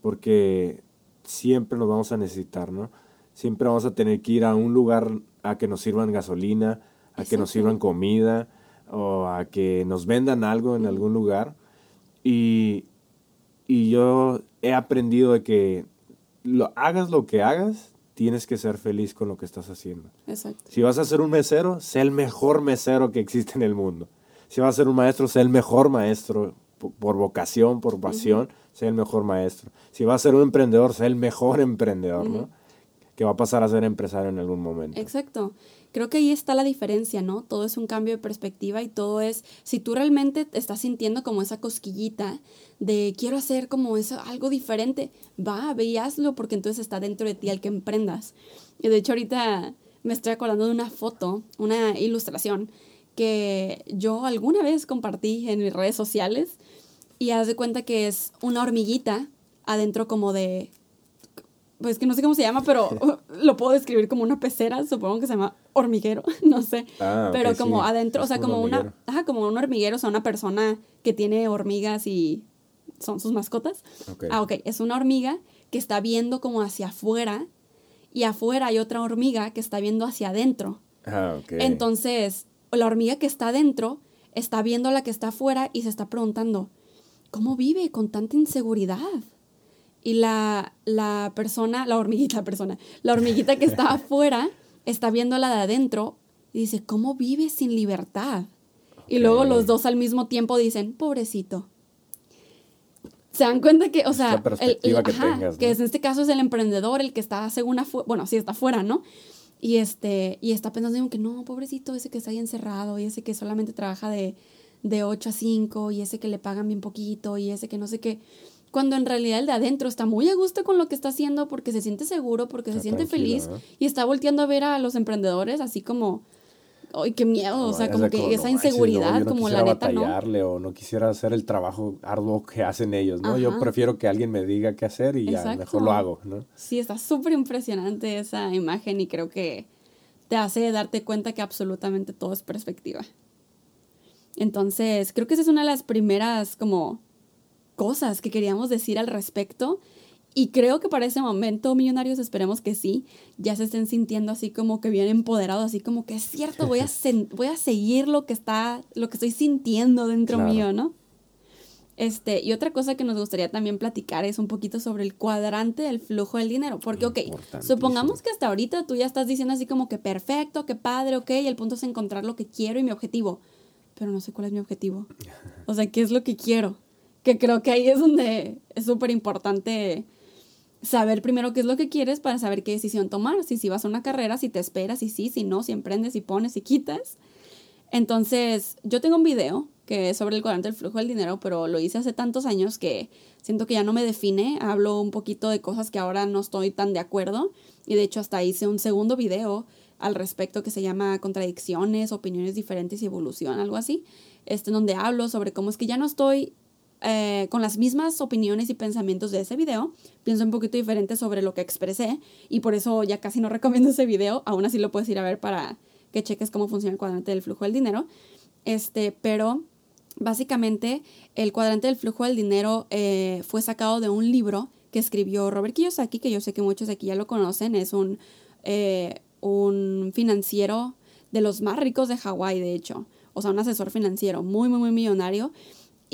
Porque siempre nos vamos a necesitar, ¿no? Siempre vamos a tener que ir a un lugar a que nos sirvan gasolina, a que nos sirvan comida o a que nos vendan algo en algún lugar. Y, y yo he aprendido de que lo, hagas lo que hagas, tienes que ser feliz con lo que estás haciendo. Exacto. Si vas a ser un mesero, sé el mejor mesero que existe en el mundo. Si vas a ser un maestro, sé el mejor maestro por, por vocación, por pasión, sé el mejor maestro. Si vas a ser un emprendedor, sé el mejor emprendedor, ¿no? Que va a pasar a ser empresario en algún momento. Exacto. Creo que ahí está la diferencia, ¿no? Todo es un cambio de perspectiva y todo es, si tú realmente te estás sintiendo como esa cosquillita de quiero hacer como eso, algo diferente, va, ve y hazlo porque entonces está dentro de ti al que emprendas. Y de hecho ahorita me estoy acordando de una foto, una ilustración que yo alguna vez compartí en mis redes sociales y haz de cuenta que es una hormiguita adentro como de pues que no sé cómo se llama, pero lo puedo describir como una pecera, supongo que se llama hormiguero, no sé. Ah, ok, pero como sí. adentro, o sea, como como un una, ajá, como un hormiguero, o sea, una persona que tiene hormigas y son sus mascotas. Ok. Ah, ok, es una hormiga que está viendo como hacia afuera y afuera hay otra hormiga que está viendo hacia adentro. Ah, ok. Entonces, la hormiga que está adentro está viendo a la que está afuera y se está preguntando, ¿cómo vive con tanta inseguridad? Y la, la persona, la hormiguita, la persona, la hormiguita que está afuera está viendo a la de adentro y dice, ¿cómo vive sin libertad? Y luego los dos al mismo tiempo dicen, pobrecito. Se dan cuenta que, o sea, perspectiva que ajá, tengas, que en este caso es el emprendedor el que está según afuera, bueno, sí está afuera, ¿no? Y este, y está pensando digo, que no, pobrecito, ese que está ahí encerrado, y ese que solamente trabaja de, de 8 a 5, y ese que le pagan bien poquito, y ese que no sé qué. Cuando en realidad el de adentro está muy a gusto con lo que está haciendo porque se siente seguro, porque se Está siente tranquilo, feliz ¿eh? y está volteando a ver a los emprendedores así como, ¡ay, qué miedo! o sea, como que no esa inseguridad, no, yo no como la quisiera neta, ¿no? batallarle o no quisiera hacer el trabajo arduo que hacen ellos, ¿no? Yo Ajá. prefiero que alguien me diga qué hacer y ya Exacto. mejor lo hago, ¿no? Sí, está súper impresionante esa imagen y creo que te hace darte cuenta que absolutamente todo es perspectiva. Entonces, creo que esa es una de las primeras como cosas que queríamos decir al respecto. Y creo que para ese momento, millonarios, esperemos que sí, ya se estén sintiendo así como que bien empoderados, así como que es cierto, voy a, voy a seguir lo que está, lo que estoy sintiendo dentro Claro. mío, ¿no? Este, y otra cosa que nos gustaría también platicar es un poquito sobre el cuadrante del flujo del dinero. Porque, ok, supongamos que hasta ahorita tú ya estás diciendo así como que perfecto, que padre, ok, y el punto es encontrar lo que quiero y mi objetivo. Pero no sé cuál es mi objetivo. O sea, ¿qué es lo que quiero? Que creo que ahí es donde es súper importante saber primero qué es lo que quieres para saber qué decisión tomar. Si, si vas a una carrera, si te esperas, si sí, si no, si emprendes, si pones, si quitas. Entonces, yo tengo un video que es sobre el cuadrante del flujo del dinero, pero lo hice hace tantos años que siento que ya no me define. Hablo un poquito de cosas que ahora no estoy tan de acuerdo. Y de hecho, hasta hice un segundo video al respecto que se llama Contradicciones, Opiniones Diferentes y Evolución, algo así. Este, donde hablo sobre cómo es que ya no estoy eh, con las mismas opiniones y pensamientos de ese video. Pienso un poquito diferente sobre lo que expresé y por eso ya casi no recomiendo ese video. Aún así lo puedes ir a ver para que cheques cómo funciona el cuadrante del flujo del dinero. Este, pero básicamente el cuadrante del flujo del dinero eh, fue sacado de un libro que escribió Robert Kiyosaki, que yo sé que muchos de aquí ya lo conocen. Es un, eh, un financiero de los más ricos de Hawái, de hecho. O sea, un asesor financiero muy, muy, muy millonario.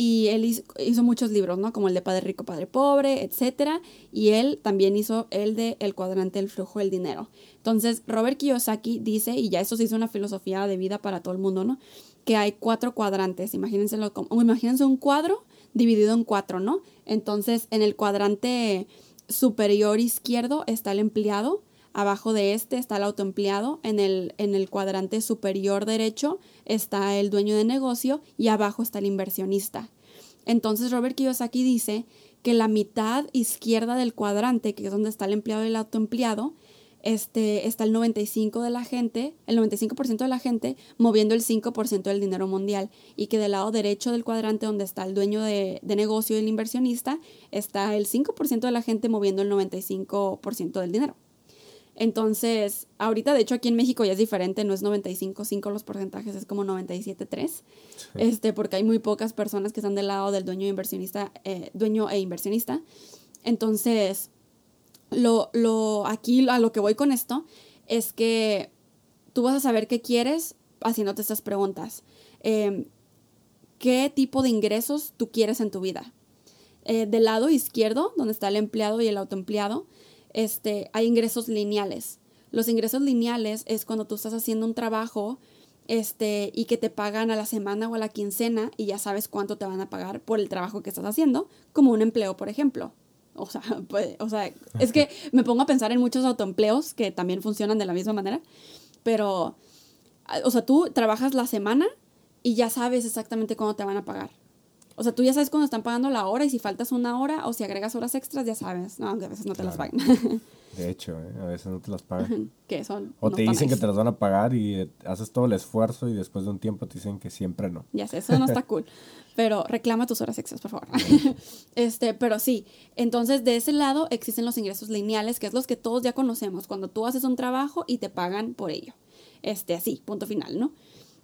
Y él hizo, muchos libros, ¿no? Como el de Padre Rico, Padre Pobre, etc. Y él también hizo el de El cuadrante del flujo del dinero. Entonces, Robert Kiyosaki dice, y ya eso se hizo una filosofía de vida para todo el mundo, ¿no? Que hay cuatro cuadrantes. Imagínense, imagínense un cuadro dividido en cuatro, ¿no? Entonces, en el cuadrante superior izquierdo está el empleado, abajo de este está el autoempleado, en el, en el cuadrante superior derecho está el dueño de negocio y abajo está el inversionista. Entonces Robert Kiyosaki dice que la mitad izquierda del cuadrante, que es donde está el empleado y el autoempleado, este, está el 95% de la gente, el 95% de la gente moviendo el 5% del dinero mundial y que del lado derecho del cuadrante donde está el dueño de, de negocio y el inversionista está el 5% de la gente moviendo el 95% del dinero. Entonces, ahorita de hecho aquí en México ya es diferente, no es 95.5 los porcentajes, es como 97.3, este, porque hay muy pocas personas que están del lado del dueño, inversionista, eh, dueño e inversionista. Entonces, lo, lo, aquí a lo que voy con esto es que tú vas a saber qué quieres haciéndote estas preguntas. Eh, ¿Qué tipo de ingresos tú quieres en tu vida? Eh, del lado izquierdo, donde está el empleado y el autoempleado, este, hay ingresos lineales. Los ingresos lineales es cuando tú estás haciendo un trabajo este, y que te pagan a la semana o a la quincena y ya sabes cuánto te van a pagar por el trabajo que estás haciendo, como un empleo, por ejemplo. O sea, pues, o sea, es que me pongo a pensar en muchos autoempleos que también funcionan de la misma manera, pero, o sea, tú trabajas la semana y ya sabes exactamente cuándo te van a pagar. O sea, tú ya sabes cuándo están pagando la hora y si faltas una hora o si agregas horas extras, ya sabes. No, aunque a veces no te las pagan. De hecho, ¿eh? a veces no te las pagan. que son. O no te dicen que te las van a pagar y eh, haces todo el esfuerzo y después de un tiempo te dicen que siempre no. Ya sé, eso no está cool. Pero reclama tus horas extras, por favor. este, pero sí. Entonces, de ese lado existen los ingresos lineales, que es los que todos ya conocemos. Cuando tú haces un trabajo y te pagan por ello. Este, así, punto final, ¿no?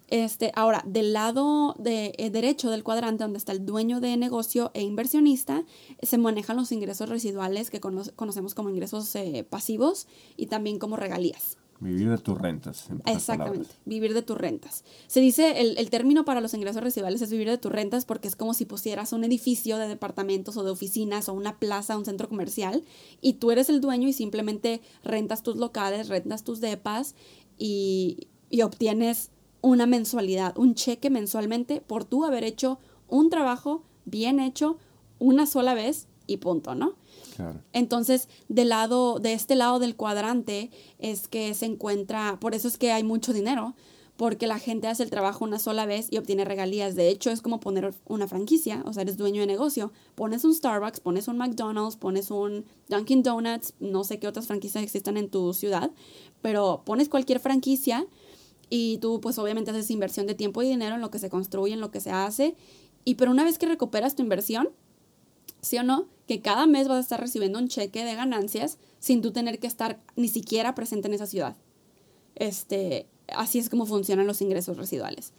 Este, ahora, del lado de, eh, derecho del cuadrante, donde está el dueño de negocio e inversionista, se manejan los ingresos residuales que cono- conocemos como ingresos eh, pasivos y también como regalías. Vivir de tus rentas. en Exactamente, palabras. vivir de tus rentas. Se dice, el, el término para los ingresos residuales es vivir de tus rentas porque es como si pusieras un edificio de departamentos o de oficinas o una plaza, un centro comercial, y tú eres el dueño y simplemente rentas tus locales, rentas tus depas y, y obtienes una mensualidad, un cheque mensualmente por tú haber hecho un trabajo bien hecho una sola vez y punto, ¿no? Claro. Entonces, del lado, de este lado del cuadrante es que se encuentra, por eso es que hay mucho dinero, porque la gente hace el trabajo una sola vez y obtiene regalías. De hecho, es como poner una franquicia, o sea, eres dueño de negocio. Pones un Starbucks, pones un McDonald's, pones un Dunkin' Donuts, no sé qué otras franquicias existan en tu ciudad, pero pones cualquier franquicia y tú pues obviamente haces inversión de tiempo y dinero en lo que se construye, en lo que se hace. Y pero una vez que recuperas tu inversión, ¿sí o no? Que cada mes vas a estar recibiendo un cheque de ganancias sin tú tener que estar ni siquiera presente en esa ciudad. Este, así es como funcionan los ingresos residuales.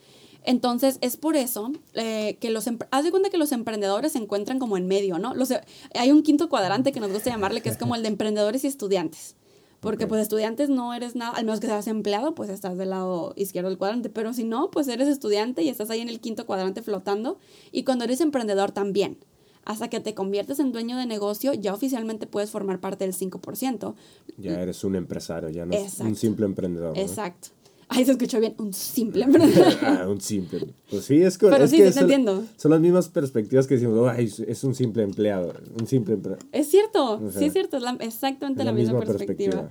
Entonces, es por eso eh, que los... Haz de cuenta que los emprendedores se encuentran como en medio, ¿no? Los, hay un quinto cuadrante que nos gusta llamarle, que es como el de emprendedores y estudiantes. Porque pues estudiantes no eres nada, al menos que seas empleado, pues estás del lado izquierdo del cuadrante, pero si no, pues eres estudiante y estás ahí en el quinto cuadrante flotando. Y cuando eres emprendedor también hasta que te conviertes en dueño de negocio, ya oficialmente puedes formar parte del 5%. Ya eres un empresario, ya no es un simple emprendedor. Exacto. Ay, se escuchó bien, un simple ah, un simple. Pues sí, es, Pero es sí, que sí, te entiendo. son las mismas perspectivas que decimos, Ay, es un simple empleado, un simple empleado. Es cierto, sí es cierto, es exactamente la, misma, perspectiva.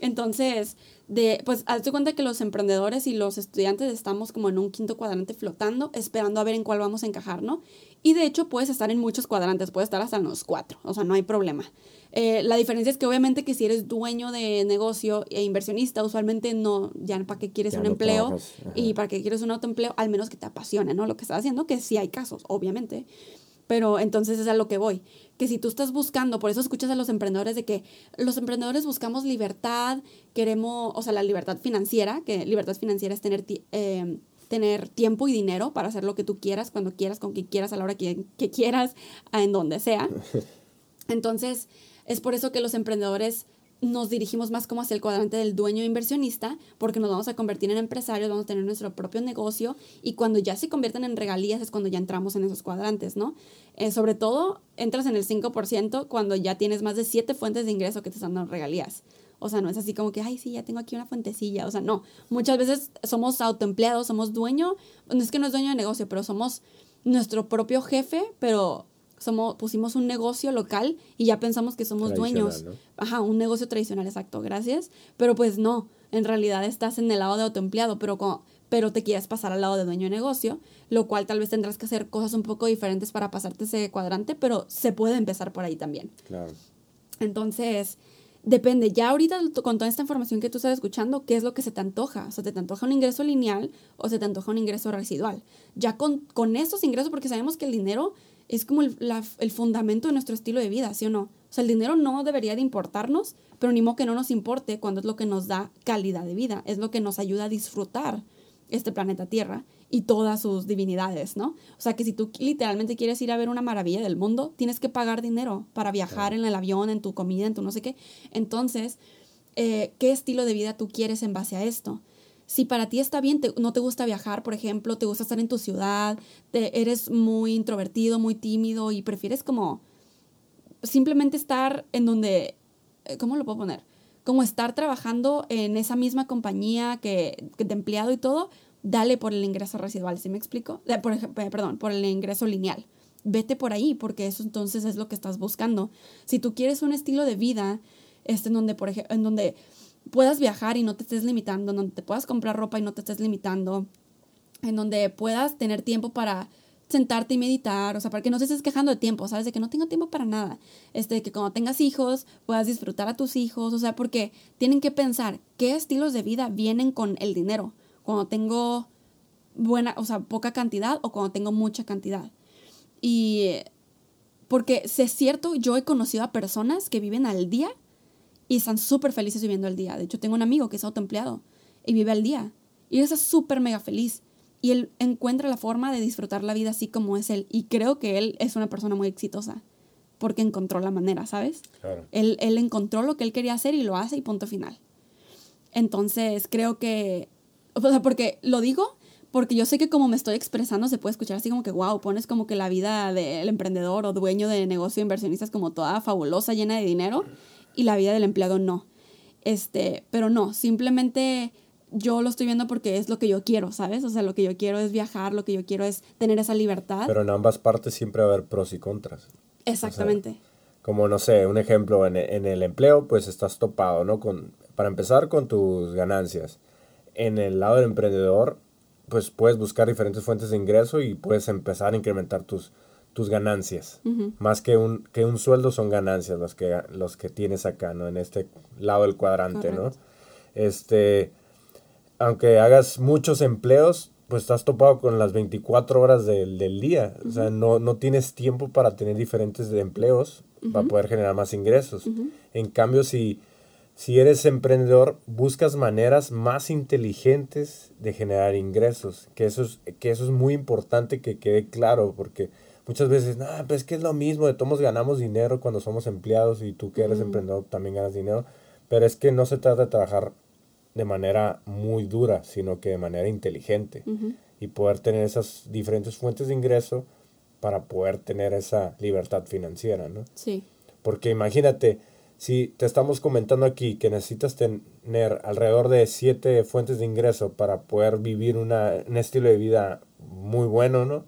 Entonces, de, pues hazte cuenta que los emprendedores y los estudiantes estamos como en un quinto cuadrante flotando, esperando a ver en cuál vamos a encajar, ¿no? Y de hecho puedes estar en muchos cuadrantes, puedes estar hasta en los cuatro, o sea, no hay problema. Eh, la diferencia es que obviamente que si eres dueño de negocio e inversionista, usualmente no, ya para qué quieres un empleo y para qué quieres un autoempleo, al menos que te apasione, ¿no? Lo que estás haciendo, que sí hay casos, obviamente. Pero entonces es a lo que voy. Que si tú estás buscando, por eso escuchas a los emprendedores de que los emprendedores buscamos libertad, queremos, o sea, la libertad financiera, que libertad financiera es tener, eh, tener tiempo y dinero para hacer lo que tú quieras, cuando quieras, con quien quieras, a la hora que, que quieras, en donde sea. Entonces, es por eso que los emprendedores nos dirigimos más como hacia el cuadrante del dueño inversionista, porque nos vamos a convertir en empresarios, vamos a tener nuestro propio negocio y cuando ya se convierten en regalías es cuando ya entramos en esos cuadrantes, ¿no? Eh, sobre todo, entras en el 5% cuando ya tienes más de siete fuentes de ingreso que te están dando regalías. O sea, no es así como que, ay, sí, ya tengo aquí una fuentecilla. O sea, no. Muchas veces somos autoempleados, somos dueño, no es que no es dueño de negocio, pero somos nuestro propio jefe, pero somos, pusimos un negocio local y ya pensamos que somos dueños. Ajá, un negocio tradicional, exacto, gracias. Pero pues no, en realidad estás en el lado de autoempleado, pero, pero te quieres pasar al lado de dueño de negocio, lo cual tal vez tendrás que hacer cosas un poco diferentes para pasarte ese cuadrante, pero se puede empezar por ahí también. Claro. Entonces, depende, ya ahorita con toda esta información que tú estás escuchando, ¿qué es lo que se te antoja? O sea, ¿te, te antoja un ingreso lineal o se te antoja un ingreso residual? Ya con, con estos ingresos, porque sabemos que el dinero es como el, el, fundamento de nuestro estilo de vida, ¿sí o no? O sea, el dinero no debería de importarnos, pero ni modo que no nos importe cuando es lo que nos da calidad de vida, es lo que nos ayuda a disfrutar este planeta Tierra y todas sus divinidades, ¿no? O sea, que si tú literalmente quieres ir a ver una maravilla del mundo, tienes que pagar dinero para viajar en el avión, en tu comida, en tu no sé qué. Entonces, eh, ¿qué estilo de vida tú quieres en base a esto? Si para ti está bien, no te gusta viajar, por ejemplo, te gusta estar en tu ciudad, te, eres muy introvertido, muy tímido y prefieres como simplemente estar en donde, eh, ¿cómo lo puedo poner? Como estar trabajando en esa misma compañía que, que de empleado y todo, dale por el ingreso residual, ¿sí me explico? por, perdón, por el ingreso lineal. Vete por ahí, porque eso entonces es lo que estás buscando. Si tú quieres un estilo de vida, este, en donde, por ejemplo, en donde puedas viajar y no te estés limitando, en donde te puedas comprar ropa y no te estés limitando, en donde puedas tener tiempo para sentarte y meditar, o sea, para que no te estés quejando de tiempo, ¿sabes? De que no tengo tiempo para nada. Este, que cuando tengas hijos puedas disfrutar a tus hijos, o sea, porque tienen que pensar qué estilos de vida vienen con el dinero. Cuando tengo buena, o sea, poca cantidad o cuando tengo mucha cantidad. Y porque es cierto, yo he conocido a personas que viven al día y están súper felices viviendo el día. De hecho, tengo un amigo que es autoempleado y vive al día. Y él está súper mega feliz. Y él encuentra la forma de disfrutar la vida así como es él. Y creo que él es una persona muy exitosa porque encontró la manera, ¿sabes? Claro. Él, él encontró lo que él quería hacer y lo hace y punto final. Entonces, creo que, o sea, porque lo digo porque yo sé que como me estoy expresando se puede escuchar así como que, wow, pones como que la vida del emprendedor o dueño de negocio inversionista es como toda fabulosa, llena de dinero y la vida del empleado no. Este, pero no, simplemente yo lo estoy viendo porque es lo que yo quiero, ¿sabes? O sea, lo que yo quiero es viajar, lo que yo quiero es tener esa libertad. Pero en ambas partes siempre va a haber pros y contras. Exactamente. como, no sé, un ejemplo, en, en, el empleo, pues estás topado, ¿no? Con, para empezar, con tus ganancias. en el lado del emprendedor, pues puedes buscar diferentes fuentes de ingreso y puedes empezar a incrementar tus, tus ganancias. Más que un, que un sueldo son ganancias los que, los que tienes acá, ¿no? En este lado del cuadrante, ¿no? Este, aunque hagas muchos empleos, pues estás topado con las 24 horas del, del día. O sea, no, no tienes tiempo para tener diferentes empleos para poder generar más ingresos. En cambio, si, si eres emprendedor, buscas maneras más inteligentes de generar ingresos. Que eso es, que eso es muy importante que quede claro, porque muchas veces, no, pues es que es lo mismo, de todos ganamos dinero cuando somos empleados y tú que eres emprendedor también ganas dinero. Pero es que no se trata de trabajar de manera muy dura, sino que de manera inteligente. Y poder tener esas diferentes fuentes de ingreso para poder tener esa libertad financiera, ¿no? Sí. Porque imagínate, si te estamos comentando aquí que necesitas tener alrededor de siete fuentes de ingreso para poder vivir una, un estilo de vida muy bueno, ¿no?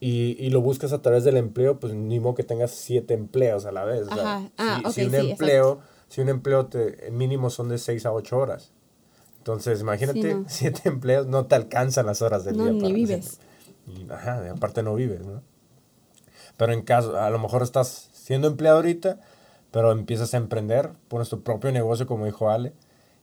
Y, y lo buscas a través del empleo, pues ni modo que tengas siete empleos a la vez. o sea, Ajá. Ah, si, ok, si un sí, empleo, si un empleo te, mínimo son de seis a ocho horas. Entonces, imagínate, Sí, no. siete empleos no te alcanzan las horas del No, día. ni para vives. y, ajá, aparte no vives, ¿no? Pero en caso, a lo mejor estás siendo empleado ahorita, pero empiezas a emprender, pones tu propio negocio, como dijo Ale,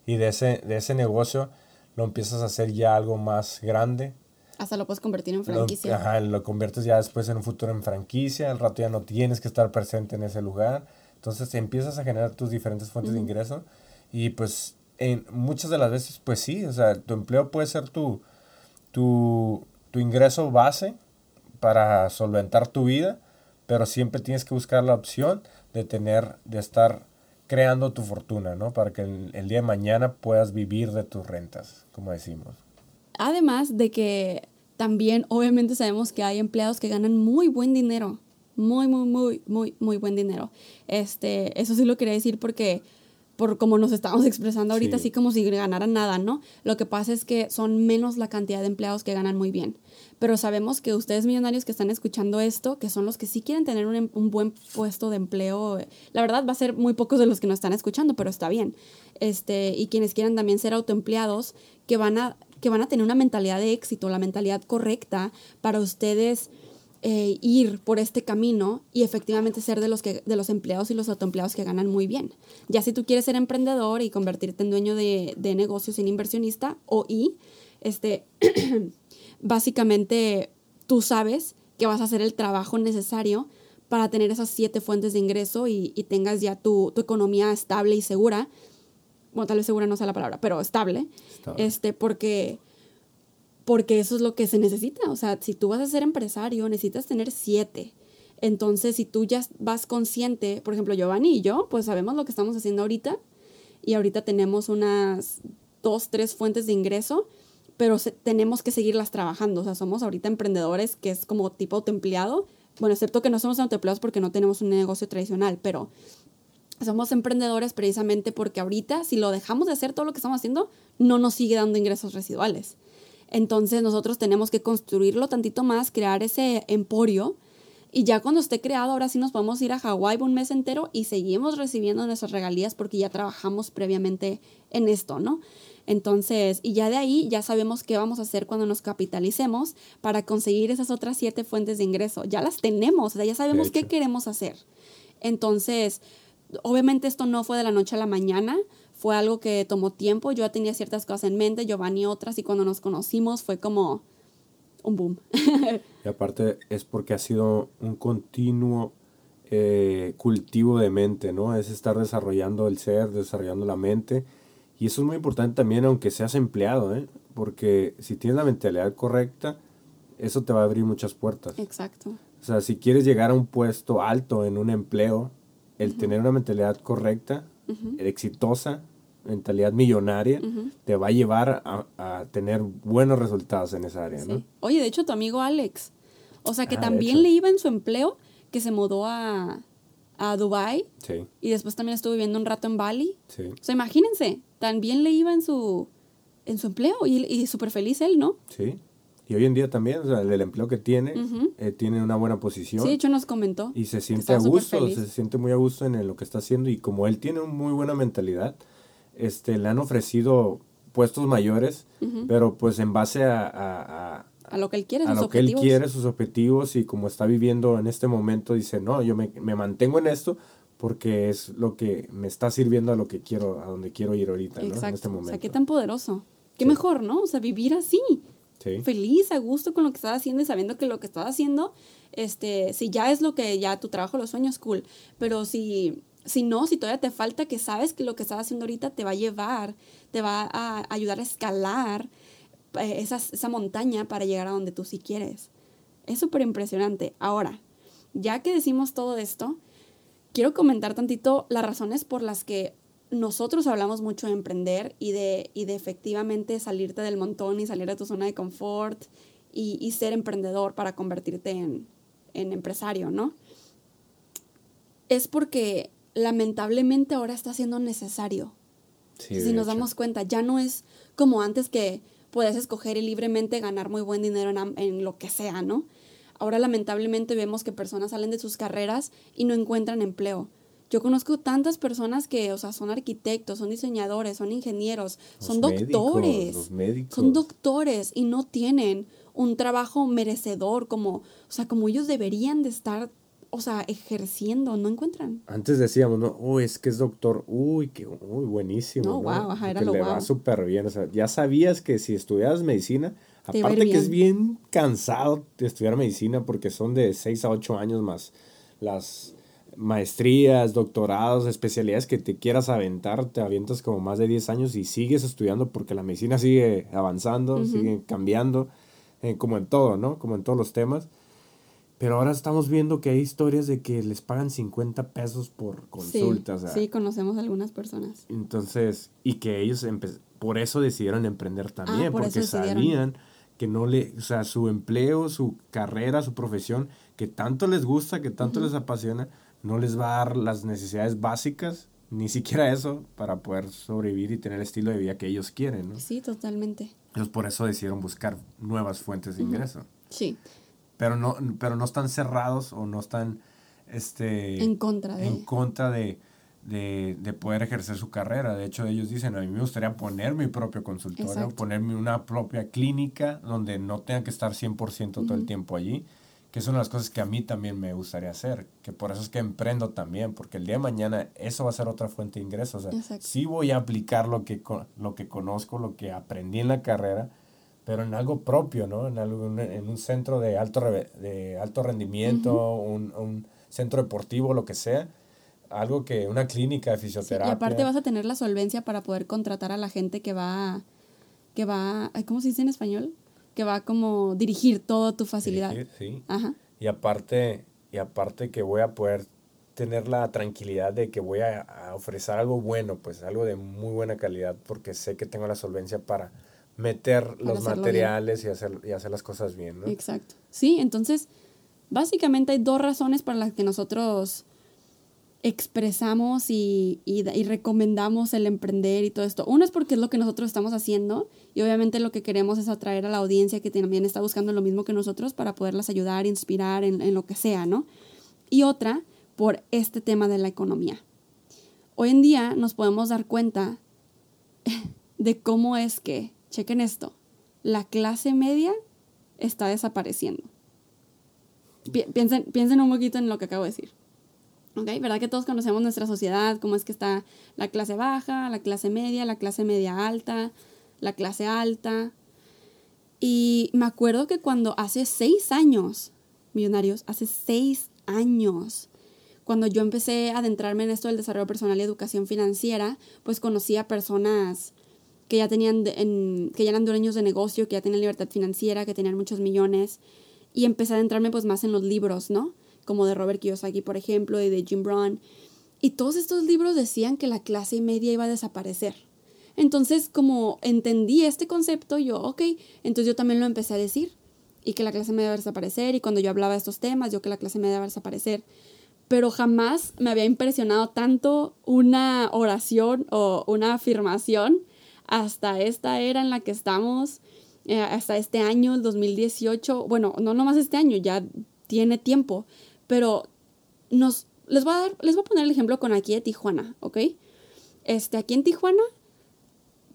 y de ese, de ese negocio lo empiezas a hacer ya algo más grande. Hasta lo puedes convertir en Lo, franquicia. ajá, lo conviertes ya después en un futuro en franquicia, al rato ya no tienes que estar presente en ese lugar. Entonces empiezas a generar tus diferentes fuentes de ingreso y pues en muchas de las veces pues sí, o sea, tu empleo puede ser tu, tu, tu ingreso base para solventar tu vida, pero siempre tienes que buscar la opción de tener, de estar creando tu fortuna, ¿no? Para que el, el día de mañana puedas vivir de tus rentas, como decimos. Además de que también obviamente sabemos que hay empleados que ganan muy buen dinero. Muy, muy, muy, muy, muy buen dinero. Este, eso sí lo quería decir porque por como nos estamos expresando ahorita, Sí. así como si ganaran nada, ¿no? Lo que pasa es que son menos la cantidad de empleados que ganan muy bien. Pero sabemos que ustedes millonarios que están escuchando esto, que son los que sí quieren tener un, em- un buen puesto de empleo, la verdad va a ser muy pocos de los que nos están escuchando, pero está bien. Este, y quienes quieran también ser autoempleados, que van a, que van a tener una mentalidad de éxito, la mentalidad correcta para ustedes eh, ir por este camino y efectivamente ser de los, que, de los empleados y los autoempleados que ganan muy bien. Ya si tú quieres ser emprendedor y convertirte en dueño de, de negocios sin inversionista o y, este, básicamente tú sabes que vas a hacer el trabajo necesario para tener esas siete fuentes de ingreso y, y tengas ya tu, tu economía estable y segura. Bueno, tal vez segura no sea la palabra, pero estable. Estable. Este, porque porque eso es lo que se necesita. O sea, si tú vas a ser empresario, necesitas tener siete. Entonces, si tú ya vas consciente, por ejemplo, Giovanni y yo, pues sabemos lo que estamos haciendo ahorita y ahorita tenemos unas dos, tres fuentes de ingreso, pero se- tenemos que seguirlas trabajando. O sea, somos ahorita emprendedores que es como tipo autoempleado. Bueno, excepto que no somos autoempleados porque no tenemos un negocio tradicional, pero somos emprendedores precisamente porque ahorita, si lo dejamos de hacer todo lo que estamos haciendo, no nos sigue dando ingresos residuales. Entonces nosotros tenemos que construirlo tantito más, crear ese emporio y ya cuando esté creado, ahora sí nos podemos ir a Hawái un mes entero y seguimos recibiendo nuestras regalías porque ya trabajamos previamente en esto, ¿no? Entonces, y ya de ahí ya sabemos qué vamos a hacer cuando nos capitalicemos para conseguir esas otras siete fuentes de ingreso. Ya las tenemos, o sea, ya sabemos qué queremos hacer. Entonces, obviamente esto no fue de la noche a la mañana, fue algo que tomó tiempo. Yo ya tenía ciertas cosas en mente, Giovanni otras, y cuando nos conocimos fue como un boom. Y aparte es porque ha sido un continuo eh, cultivo de mente, ¿no? Es estar desarrollando el ser, desarrollando la mente. Y eso es muy importante también, aunque seas empleado, ¿eh? Porque si tienes la mentalidad correcta, eso te va a abrir muchas puertas. Exacto. O sea, si quieres llegar a un puesto alto en un empleo, el tener una mentalidad correcta, exitosa, mentalidad millonaria, te va a llevar a, a tener buenos resultados en esa área, ¿no? Oye, de hecho, tu amigo Alex, o sea, que Ah, también le iba en su empleo, que se mudó a, a Dubai Sí, y después también estuvo viviendo un rato en Bali. sí, O sea, imagínense, también le iba en su, en su empleo y, y súper feliz él, ¿no? sí. Y hoy en día también, o sea, el empleo que tiene, eh, tiene una buena posición. Sí, de hecho nos comentó. y se siente a gusto, se siente muy a gusto en lo que está haciendo y como él tiene una muy buena mentalidad, este, le han ofrecido puestos mayores, pero pues en base a, a- a- A lo que él quiere, a sus lo que él objetivos. quiere, sus objetivos y como está viviendo en este momento, dice, no, yo me, me mantengo en esto porque es lo que me está sirviendo a lo que quiero, a donde quiero ir ahorita, ¿no? En este o momento. sea, qué tan poderoso. Qué Sí. mejor, ¿no? O sea, vivir así. Feliz, a gusto con lo que estás haciendo y sabiendo que lo que estás haciendo, este, si ya es lo que ya tu trabajo, los sueños, cool. Pero si, si no, si todavía te falta, que sabes que lo que estás haciendo ahorita te va a llevar, te va a ayudar a escalar eh, esa, esa montaña para llegar a donde tú sí quieres. Es súper impresionante. Ahora, ya que decimos todo esto, quiero comentar tantito las razones por las que nosotros hablamos mucho de emprender y de, y de efectivamente salirte del montón y salir de tu zona de confort y, y ser emprendedor para convertirte en, en empresario, ¿no? Es porque lamentablemente ahora está siendo necesario. Sí, si nos hecho. damos cuenta, ya no es como antes que puedes escoger y libremente ganar muy buen dinero en, en lo que sea, ¿no? Ahora lamentablemente vemos que personas salen de sus carreras y no encuentran empleo. Yo conozco tantas personas que, o sea, son arquitectos, son diseñadores, son ingenieros, Los son médicos, doctores. los médicos. Son doctores y no tienen un trabajo merecedor como, o sea, como ellos deberían de estar, o sea, ejerciendo, no encuentran. Antes decíamos, no, uy, es que es doctor, uy, qué uy, buenísimo. No, No, guau, ajá, era Que lo le va súper bien. O sea, ya sabías que si estudiabas medicina, aparte que es bien. bien cansado de estudiar medicina porque son de 6 a 8 años más las maestrías, doctorados, especialidades que te quieras aventar, te avientas como más de 10 años y sigues estudiando porque la medicina sigue avanzando, sigue cambiando, eh, como en todo, ¿no? Como en todos los temas. Pero ahora estamos viendo que hay historias de que les pagan 50 pesos por consulta. sí, o sea, sí, conocemos algunas personas. Entonces, y que ellos por eso decidieron emprender también, Ah, por eso porque sabían que no le, o sea, su empleo, su carrera, su profesión, que tanto les gusta, que tanto les apasiona, no les va a dar las necesidades básicas, ni siquiera eso, para poder sobrevivir y tener el estilo de vida que ellos quieren, ¿no? Sí, totalmente. Entonces, por eso decidieron buscar nuevas fuentes de ingreso. Sí, Pero no, pero no están cerrados o no están este, en contra de... en contra de, de, de poder ejercer su carrera. De hecho, ellos dicen, a mí me gustaría poner mi propio consultorio, Exacto. ponerme una propia clínica donde no tenga que estar 100% todo el tiempo allí, que es una de las cosas que a mí también me gustaría hacer, que por eso es que emprendo también, porque el día de mañana eso va a ser otra fuente de ingresos. O sea, Exacto. sí voy a aplicar lo que, lo que conozco, lo que aprendí en la carrera, pero en algo propio, ¿no? En, algo, en un centro de alto, de alto rendimiento, un, un centro deportivo, lo que sea. Algo que, una clínica de Sí, y fisioterapia. aparte vas a tener la solvencia para poder contratar a la gente que va, que va, ¿cómo se dice en español? Que va a como dirigir toda tu facilidad. dirigir, sí. Ajá. Y aparte, y aparte que voy a poder tener la tranquilidad de que voy a, a ofrecer algo bueno, pues algo de muy buena calidad, porque sé que tengo la solvencia para meter los materiales y hacer, y hacer las cosas bien, ¿no? Exacto. Sí, entonces, básicamente hay dos razones para las que nosotros expresamos y, y da- y recomendamos el emprender y todo esto. Uno es porque es lo que nosotros estamos haciendo y obviamente lo que queremos es atraer a la audiencia que también está buscando lo mismo que nosotros para poderlas ayudar, inspirar en, en lo que sea, ¿no? Y otra, por este tema de la economía. Hoy en día nos podemos dar cuenta de cómo es que, chequen esto, la clase media está desapareciendo. Pi- piensen, piensen un poquito en lo que acabo de decir. ¿Ok? ¿Verdad que todos conocemos nuestra sociedad? Cómo es que está la clase baja, la clase media, la clase media alta, la clase alta. Y me acuerdo que cuando hace seis años, millonarios, hace seis años, cuando yo empecé a adentrarme en esto del desarrollo personal y educación financiera, pues conocí a personas que ya tenían, en- que ya eran dueños de negocio, que ya tenían libertad financiera, que tenían muchos millones, y empecé a adentrarme pues más en los libros, ¿no? Como de Robert Kiyosaki, por ejemplo, y de Jim Brown. Y todos estos libros decían que la clase media iba a desaparecer. Entonces, como entendí este concepto, yo, ok, entonces yo también lo empecé a decir. Y que la clase media iba a desaparecer. Y cuando yo hablaba de estos temas, yo que la clase media iba a desaparecer. Pero jamás me había impresionado tanto una oración o una afirmación hasta esta era en la que estamos, eh, hasta este año, el 2018. Bueno, no nomás este año, ya tiene tiempo. Pero nos, les voy a dar, les voy a poner el ejemplo con aquí de Tijuana, ¿ok? Este, aquí en Tijuana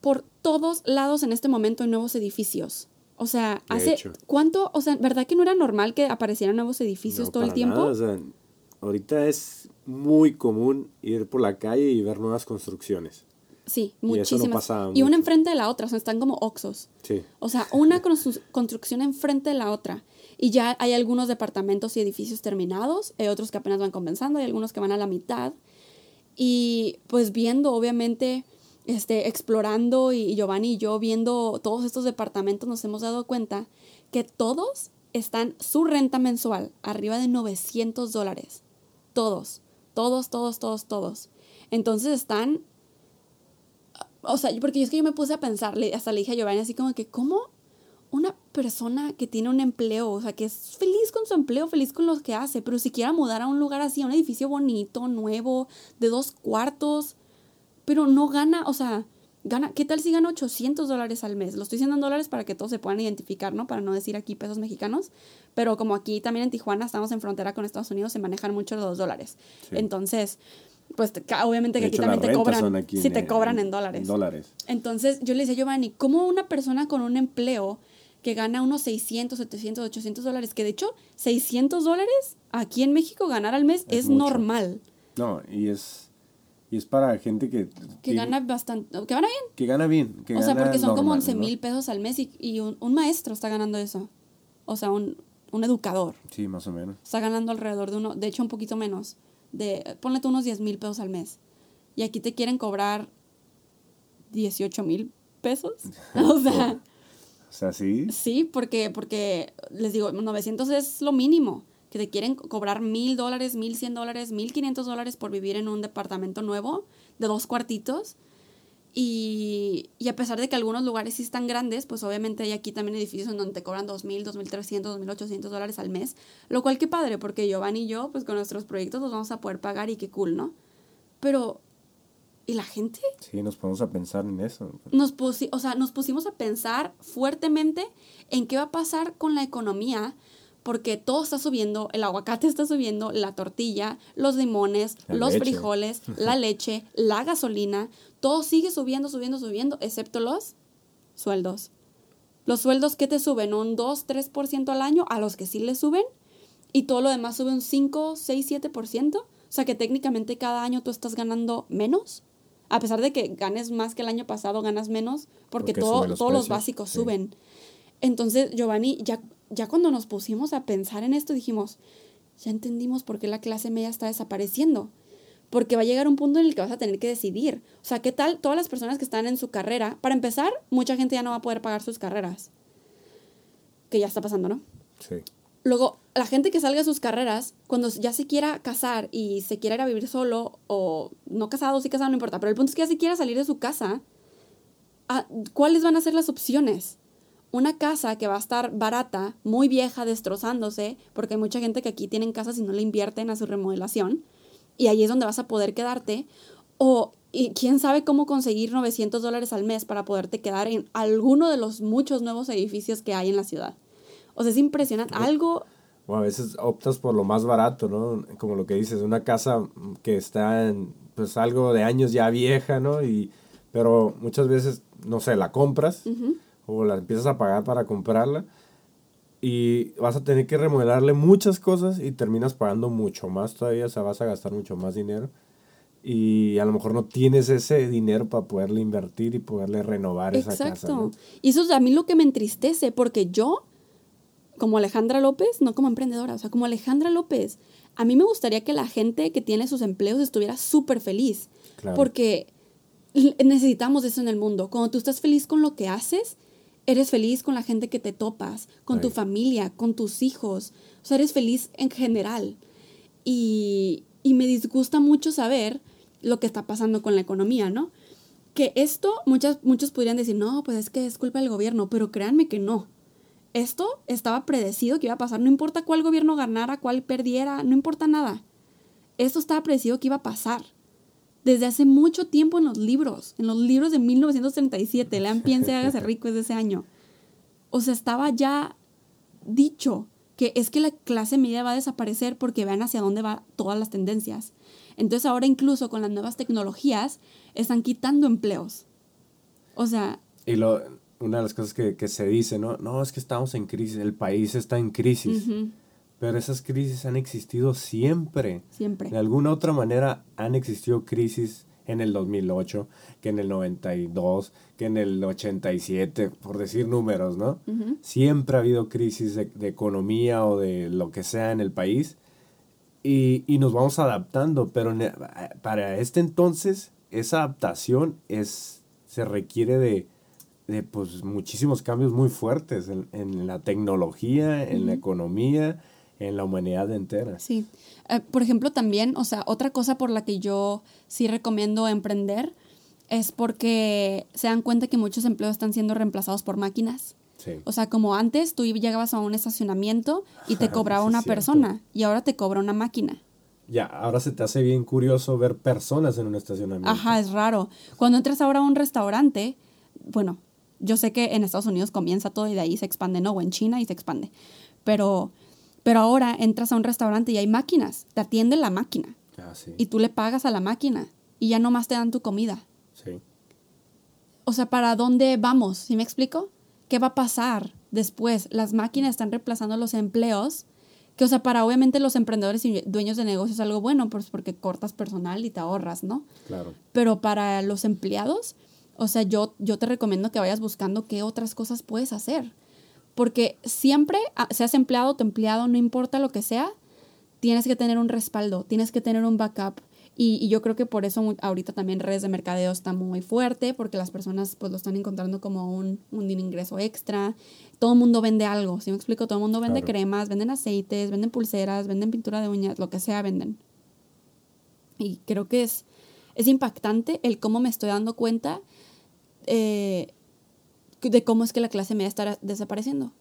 por todos lados en este momento hay nuevos edificios. O sea, De hace hecho. cuánto, o sea, ¿verdad que no era normal que aparecieran nuevos edificios No, todo el tiempo? nada, o sea, ahorita es muy común ir por la calle y ver nuevas construcciones. Sí, Y eso no muchísimas. y una enfrente de la otra, o sea, están como oxos. Sí. O sea, una constru- construcción enfrente de la otra. Y ya hay algunos departamentos y edificios terminados, hay otros que apenas van comenzando, hay algunos que van a la mitad. Y pues viendo, obviamente, este, explorando y Giovanni y yo viendo todos estos departamentos nos hemos dado cuenta que todos están su renta mensual arriba de 900 dólares. Todos, todos, todos, todos, todos. Entonces están o sea, porque es que yo me puse a pensar, hasta le dije a Giovanni así como que, ¿cómo una persona que tiene un empleo, o sea, que es feliz con su empleo, feliz con lo que hace, pero si quiera mudar a un lugar así, a un edificio bonito, nuevo, de dos cuartos, pero no gana, o sea, gana, ¿qué tal si gana 800 dólares al mes? Lo estoy diciendo en dólares para que todos se puedan identificar, ¿no? Para no decir aquí pesos mexicanos, pero como aquí también en Tijuana estamos en frontera con Estados Unidos, se manejan mucho los dólares. Sí. Entonces, pues obviamente que De aquí hecho, también te cobran, aquí sí te cobran en dólares. En dólares. Entonces yo le decía a Giovanni, ¿cómo una persona con un empleo que gana unos 600, 700, 800 dólares, que de hecho 600 dólares aquí en México ganar al mes Es normal, No, y es, y es para gente que... que tiene- gana bastante, que gana bien. Que gana bien. Que o sea, porque son como normal, 11 ¿no? mil pesos al mes y, y un, un maestro está ganando eso. O sea, un, un educador Sí, más o menos. está ganando alrededor de uno, de hecho un poquito menos, de, ponle tú unos 10 mil pesos al mes. Y aquí te quieren cobrar 18 mil pesos. o sea... O sea, sí. Sí, porque, porque les digo, 900 es lo mínimo, que te quieren co- cobrar mil dólares, mil cien dólares, mil quinientos dólares por vivir en un departamento nuevo de dos cuartitos. Y, y a pesar de que algunos lugares sí están grandes, pues obviamente hay aquí también edificios en donde te cobran 2.000, 2.300, 2.800 dólares al mes. Lo cual qué padre, porque Giovanni y yo, pues con nuestros proyectos los vamos a poder pagar y qué cool, ¿no? Pero, ¿y la gente? Sí, nos ponemos a pensar en eso. nos, pusi- o sea, nos pusimos a pensar fuertemente en qué va a pasar con la economía, porque todo está subiendo, el aguacate está subiendo, la tortilla, los limones, La los leche. frijoles, la leche, la gasolina, todo sigue subiendo, subiendo, subiendo, excepto los sueldos. Los sueldos que te suben un 2, 3% al año, a los que sí le suben, y todo lo demás sube un 5, 6, 7%. O sea que técnicamente cada año tú estás ganando menos. A pesar de que ganes más que el año pasado, ganas menos porque, Porque todo- suben los todos los básicos sí. suben. Entonces, Giovanni, ya, ya cuando nos pusimos a pensar en esto, dijimos, ya entendimos por qué la clase media está desapareciendo. Porque va a llegar un punto en el que vas a tener que decidir. O sea, ¿qué tal todas las personas que están en su carrera? Para empezar, mucha gente ya no va a poder pagar sus carreras. Que ya está pasando, ¿no? Sí. Luego, la gente que salga de sus carreras, cuando ya se quiera casar y se quiera ir a vivir solo, o no casado, sí casado, no importa, pero el punto es que ya se quiera salir de su casa, ah, ¿cuáles van a ser las opciones? Una casa que va a estar barata, muy vieja, destrozándose, porque hay mucha gente que aquí tienen casas y no le invierten a su remodelación, y ahí es donde vas a poder quedarte, o y quién sabe cómo conseguir 900 dólares al mes para poderte quedar en alguno de los muchos nuevos edificios que hay en la ciudad. O sea, es impresionante. Algo, O a veces optas por lo más barato, ¿no? Como lo que dices, una casa que está en, pues algo de años ya vieja, ¿no? Y, pero muchas veces, no sé, la compras o la empiezas a pagar para comprarla y vas a tener que remodelarle muchas cosas y terminas pagando mucho más todavía, o sea, vas a gastar mucho más dinero. Y a lo mejor no tienes ese dinero para poderle invertir y poderle renovar esa Exacto. casa. ¿no? Y eso es a mí lo que me entristece, porque yo, como Alejandra López, no como emprendedora, o sea, como Alejandra López, a mí me gustaría que la gente que tiene sus empleos estuviera súper feliz. Claro. Porque necesitamos eso en el mundo. Cuando tú estás feliz con lo que haces, eres feliz con la gente que te topas, con tu familia, con tus hijos. O sea, eres feliz en general. Y, y me disgusta mucho saber lo que está pasando con la economía, ¿no? Que esto, muchas, muchos podrían decir, no, pues es que es culpa del gobierno, pero créanme que no. Esto estaba predecido que iba a pasar, no importa cuál gobierno ganara, cuál perdiera, no importa nada. Esto estaba predecido que iba a pasar. Desde hace mucho tiempo en los libros, en los libros de 1937, lean Piense y hágase rico es de ese año. O sea, estaba ya dicho que es que la clase media va a desaparecer porque vean hacia dónde van todas las tendencias. Entonces ahora incluso con las nuevas tecnologías están quitando empleos. O sea, Y lo, una de las cosas que, que se dice, ¿no? No, es que estamos en crisis, el país está en crisis. Pero esas crisis han existido siempre. siempre. De alguna otra manera han existido crisis en el 2008, que en el 92, que en el 87, por decir números, ¿no? Siempre ha habido crisis de, de economía o de lo que sea en el país y, y nos vamos adaptando, pero ne- para este entonces esa adaptación es, se requiere de, de, pues, muchísimos cambios muy fuertes en, en la tecnología, en la economía, en la humanidad entera. Sí. Eh, por ejemplo, también, o sea, otra cosa por la que yo sí recomiendo emprender es porque se dan cuenta que muchos empleos están siendo reemplazados por máquinas. Sí. O sea, como antes tú llegabas a un estacionamiento y te cobraba Sí, una persona y ahora te cobra una máquina. Ya, ahora se te hace bien curioso ver personas en un estacionamiento. Ajá, es raro. Cuando entras ahora a un restaurante, bueno, yo sé que en Estados Unidos comienza todo y de ahí se expande, ¿no? O en China y se expande. Pero, pero ahora entras a un restaurante y hay máquinas, te atiende la máquina Ah, sí. y tú le pagas a la máquina y ya nomás te dan tu comida. sí. O sea, ¿para dónde vamos? ¿Sí me explico? ¿Qué va a pasar después? Las máquinas están reemplazando los empleos, que o sea, para obviamente los emprendedores y dueños de negocios es algo bueno, pues porque cortas personal y te ahorras, ¿no? Claro. Pero para los empleados, o sea, yo, yo te recomiendo que vayas buscando qué otras cosas puedes hacer. Porque siempre, ah, seas empleado o tu empleado, no importa lo que sea, tienes que tener un respaldo, tienes que tener un backup. Y, y yo creo que por eso ahorita también redes de mercadeo está muy fuerte, porque las personas pues lo están encontrando como un, un ingreso extra. Todo el mundo vende algo, ¿sí me explico? Todo el mundo vende Claro. cremas, venden aceites, venden pulseras, venden pintura de uñas, lo que sea venden. Y creo que es, es impactante el cómo me estoy dando cuenta eh, de cómo es que la clase media está desapareciendo.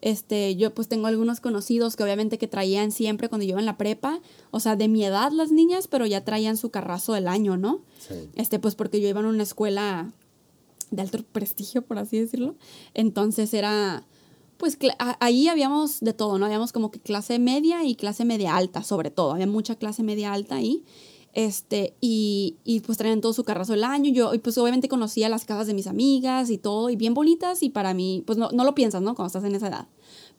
Este, yo pues tengo algunos conocidos que obviamente que traían siempre cuando yo iba en la prepa, o sea, de mi edad las niñas, pero ya traían su carrazo del año, ¿no? Sí. Este, pues porque yo iba en una escuela de alto prestigio, por así decirlo. Entonces era, pues a- ahí habíamos de todo, ¿no? Habíamos como que clase media y clase media alta, sobre todo. Había mucha clase media alta ahí. Este, y, y pues traían todo su carrazo del año. Yo, y pues obviamente conocía las casas de mis amigas y todo, y bien bonitas, y para mí, pues no, no lo piensas, ¿no? Cuando estás en esa edad.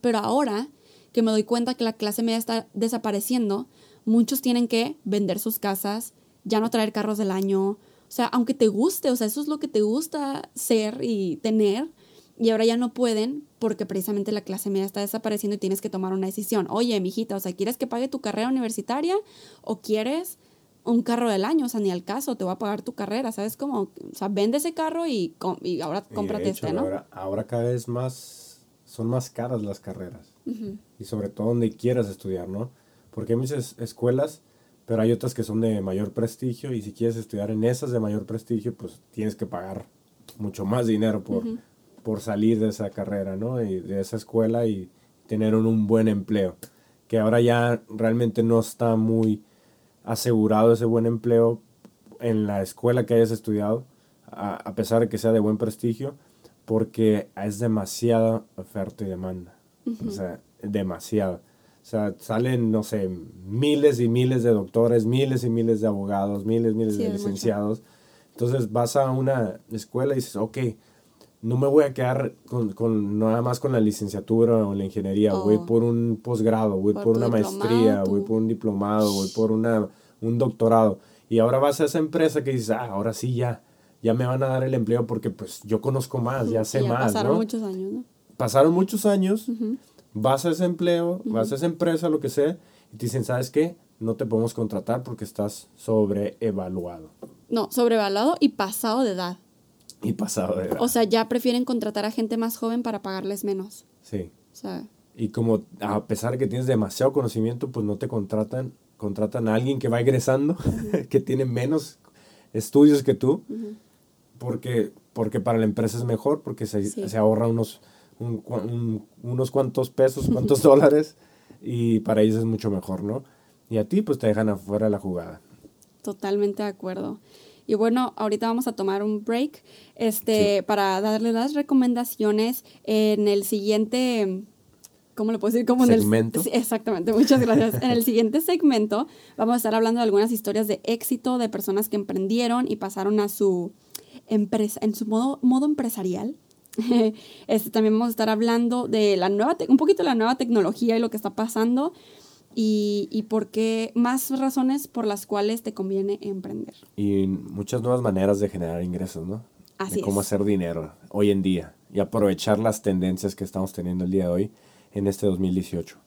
Pero ahora que me doy cuenta que la clase media está desapareciendo, muchos tienen que vender sus casas, ya no traer carros del año. O sea, aunque te guste, o sea, eso es lo que te gusta ser y tener, y ahora ya no pueden porque precisamente la clase media está desapareciendo y tienes que tomar una decisión. Oye, mijita, o sea, ¿quieres que pague tu carrera universitaria o quieres un carro del año? O sea, ni al caso, te va a pagar tu carrera, ¿sabes? Como, o sea, vende ese carro y, y ahora Y cómprate hecho, este, ¿no? Ahora, ahora cada vez más son más caras las carreras. Y sobre todo donde quieras estudiar, ¿no? Porque hay muchas escuelas, pero hay otras que son de mayor prestigio y si quieres estudiar en esas de mayor prestigio, pues tienes que pagar mucho más dinero por, por salir de esa carrera, ¿no? Y de esa escuela y tener un, un buen empleo. Que ahora ya realmente no está muy asegurado ese buen empleo en la escuela que hayas estudiado, a, a pesar de que sea de buen prestigio, porque es demasiada oferta y demanda. O sea, demasiado. O sea, salen, no sé, miles y miles de doctores, miles y miles de abogados, miles y miles Sí, de mucho. licenciados. Entonces vas a una escuela y dices, ok, no me voy a quedar con, con- nada más con la licenciatura o la ingeniería, voy Oh. por un posgrado, voy Por una diplomado, maestría, voy por un diplomado, voy por una, un doctorado. Y ahora vas a esa empresa que dices, ah, ahora sí ya, ya me van a dar el empleo porque pues yo conozco más, ya sé ya más, pasaron ¿no? muchos años, ¿no? Pasaron muchos años, vas a ese empleo, vas a esa empresa, lo que sea, y te dicen, ¿sabes qué? No te podemos contratar porque estás sobreevaluado No, sobrevaluado y pasado de edad. y pasado de edad. O sea, ya prefieren contratar a gente más joven para pagarles menos. sí. O sea, Y como a pesar de que tienes demasiado conocimiento, pues no te contratan, contratan a alguien que va egresando, que tiene menos estudios que tú, porque, porque para la empresa es mejor, porque se, Sí. se ahorra unos, un cua- un- unos cuantos pesos, cuantos dólares, y para ellos es mucho mejor, ¿no? Y a ti pues te dejan afuera de la jugada. totalmente de acuerdo. Y bueno, ahorita vamos a tomar un break este, para darle las recomendaciones en el siguiente, ¿cómo le puedo decir? Como en el- Segmento. sí, exactamente, muchas gracias. en el siguiente segmento vamos a estar hablando de algunas historias de éxito de personas que emprendieron y pasaron a su empresa, en su modo, modo empresarial. este, también vamos a estar hablando de la nueva, un poquito de la nueva tecnología y lo que está pasando y, y por qué, más razones por las cuales te conviene emprender. Y muchas nuevas maneras de generar ingresos, ¿no? Así de cómo es. hacer dinero hoy en día y aprovechar las tendencias que estamos teniendo el día de hoy en este 2018.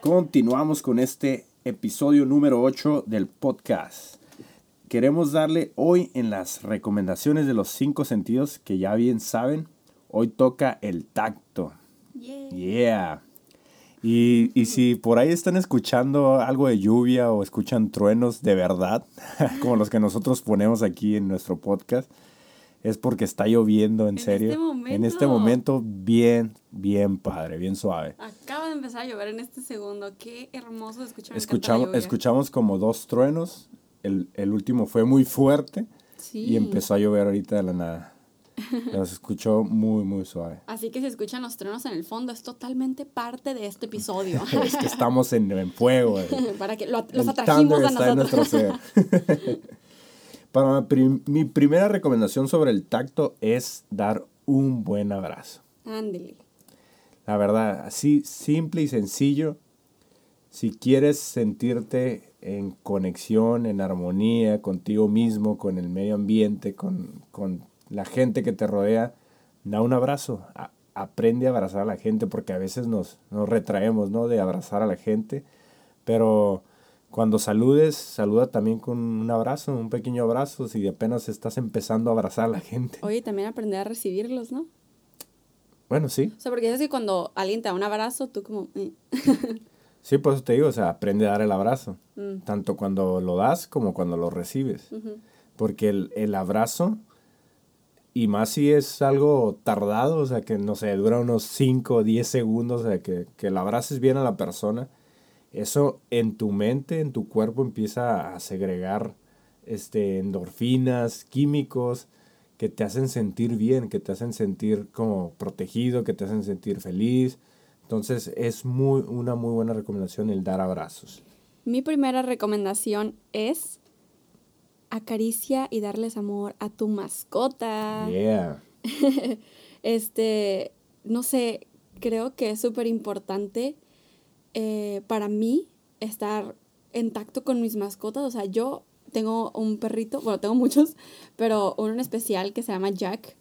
Continuamos con este episodio número 8 del podcast. Queremos darle hoy en las recomendaciones de los cinco sentidos que ya bien saben. Hoy toca el tacto. Yeah. Y, y si por ahí están escuchando algo de lluvia o escuchan truenos de verdad, como los que nosotros ponemos aquí en nuestro podcast, es porque está lloviendo en, En serio. este En este momento. momento, bien, bien padre, bien suave. Acaba de empezar a llover en este segundo. Qué hermoso escuchar. Escuchamos, escuchamos como dos truenos. El, el último fue muy fuerte Sí. y empezó a llover ahorita de la nada. Pero se escuchó muy, muy suave. Así que si escuchan los truenos en el fondo, es totalmente parte de este episodio. Es que estamos en, en fuego. eh. Para que lo- los El atrajimos a está en nosotros. nuestro ser. Para mi prim- mi primera recomendación sobre el tacto es dar un buen abrazo. Ándele. La verdad, así simple y sencillo. Si quieres sentirte en conexión, en armonía contigo mismo, con el medio ambiente, con, con la gente que te rodea, da un abrazo. A- aprende a abrazar a la gente porque a veces nos, nos retraemos ¿no? de abrazar a la gente. Pero cuando saludes, saluda también con un abrazo, un pequeño abrazo, si apenas estás empezando a abrazar a la gente. Oye, también aprender a recibirlos, ¿no? Bueno, sí, O sea, porque es que cuando alguien te da un abrazo, tú como... eh. Sí, por eso te digo, o sea, aprende a dar el abrazo, Mm. tanto cuando lo das como cuando lo recibes. Porque el, el abrazo, y más si es algo tardado, o sea, que no sé, dura unos 5 o 10 segundos, o sea, que, que la abraces bien a la persona, eso en tu mente, en tu cuerpo empieza a segregar este, endorfinas, químicos, que te hacen sentir bien, que te hacen sentir como protegido, que te hacen sentir feliz. Entonces es muy, una muy buena recomendación el dar abrazos. Mi primera recomendación es acaricia y darles amor a tu mascota. Yeah. Este, no sé, creo que es súper importante eh, para mí estar en tacto con mis mascotas. O sea, yo tengo un perrito, bueno, tengo muchos, pero uno en especial que se llama Jack,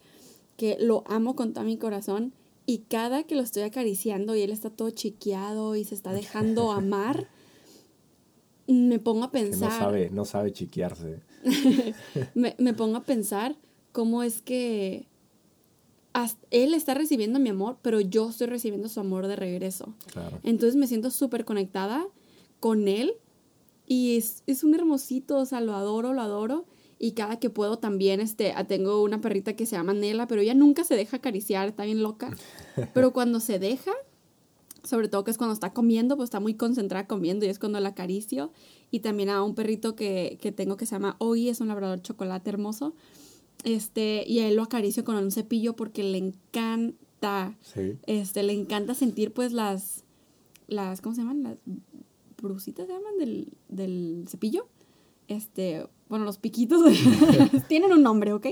que lo amo con todo mi corazón. Y cada que lo estoy acariciando y él está todo chiqueado y se está dejando amar, me pongo a Que pensar no sabe, no sabe chiquearse. me, me pongo a pensar cómo es que él está recibiendo mi amor, pero yo estoy recibiendo su amor de regreso. Claro. Entonces me siento súper conectada con él y es, es un hermosito, o sea, lo adoro, lo adoro. Y cada que puedo también, este, ah, tengo una perrita que se llama Nela, pero ella nunca se deja acariciar, está bien loca. Pero cuando se deja, sobre todo que es cuando está comiendo, pues está muy concentrada comiendo y es cuando la acaricio. Y también a un perrito que, que tengo que se llama Ogi, es un labrador chocolate hermoso. Este, y a él lo acaricio con un cepillo porque le encanta, Sí. este, le encanta sentir pues las, las, ¿cómo se llaman? Las brucitas se llaman del, del cepillo. Este, bueno, los piquitos tienen un nombre, ¿ok?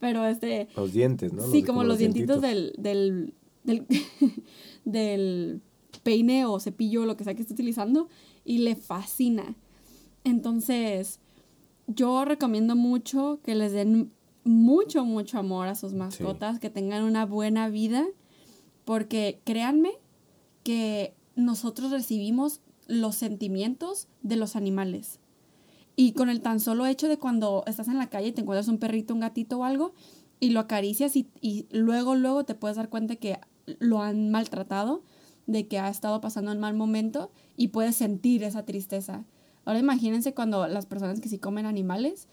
Pero este, Los dientes, ¿no? Sí, como, los dientitos, del, del, del, del peine o cepillo, lo que sea que esté utilizando, y le fascina. Entonces, yo recomiendo mucho que les den mucho, mucho amor a sus mascotas, que tengan una buena vida, porque créanme que nosotros recibimos los sentimientos de los animales. Y con el tan solo hecho de cuando estás en la calle y te encuentras un perrito, un gatito o algo, y lo acaricias y, y luego, luego te puedes dar cuenta que lo han maltratado, de que ha estado pasando un mal momento y puedes sentir esa tristeza. Ahora imagínense cuando las personas que sí comen animales,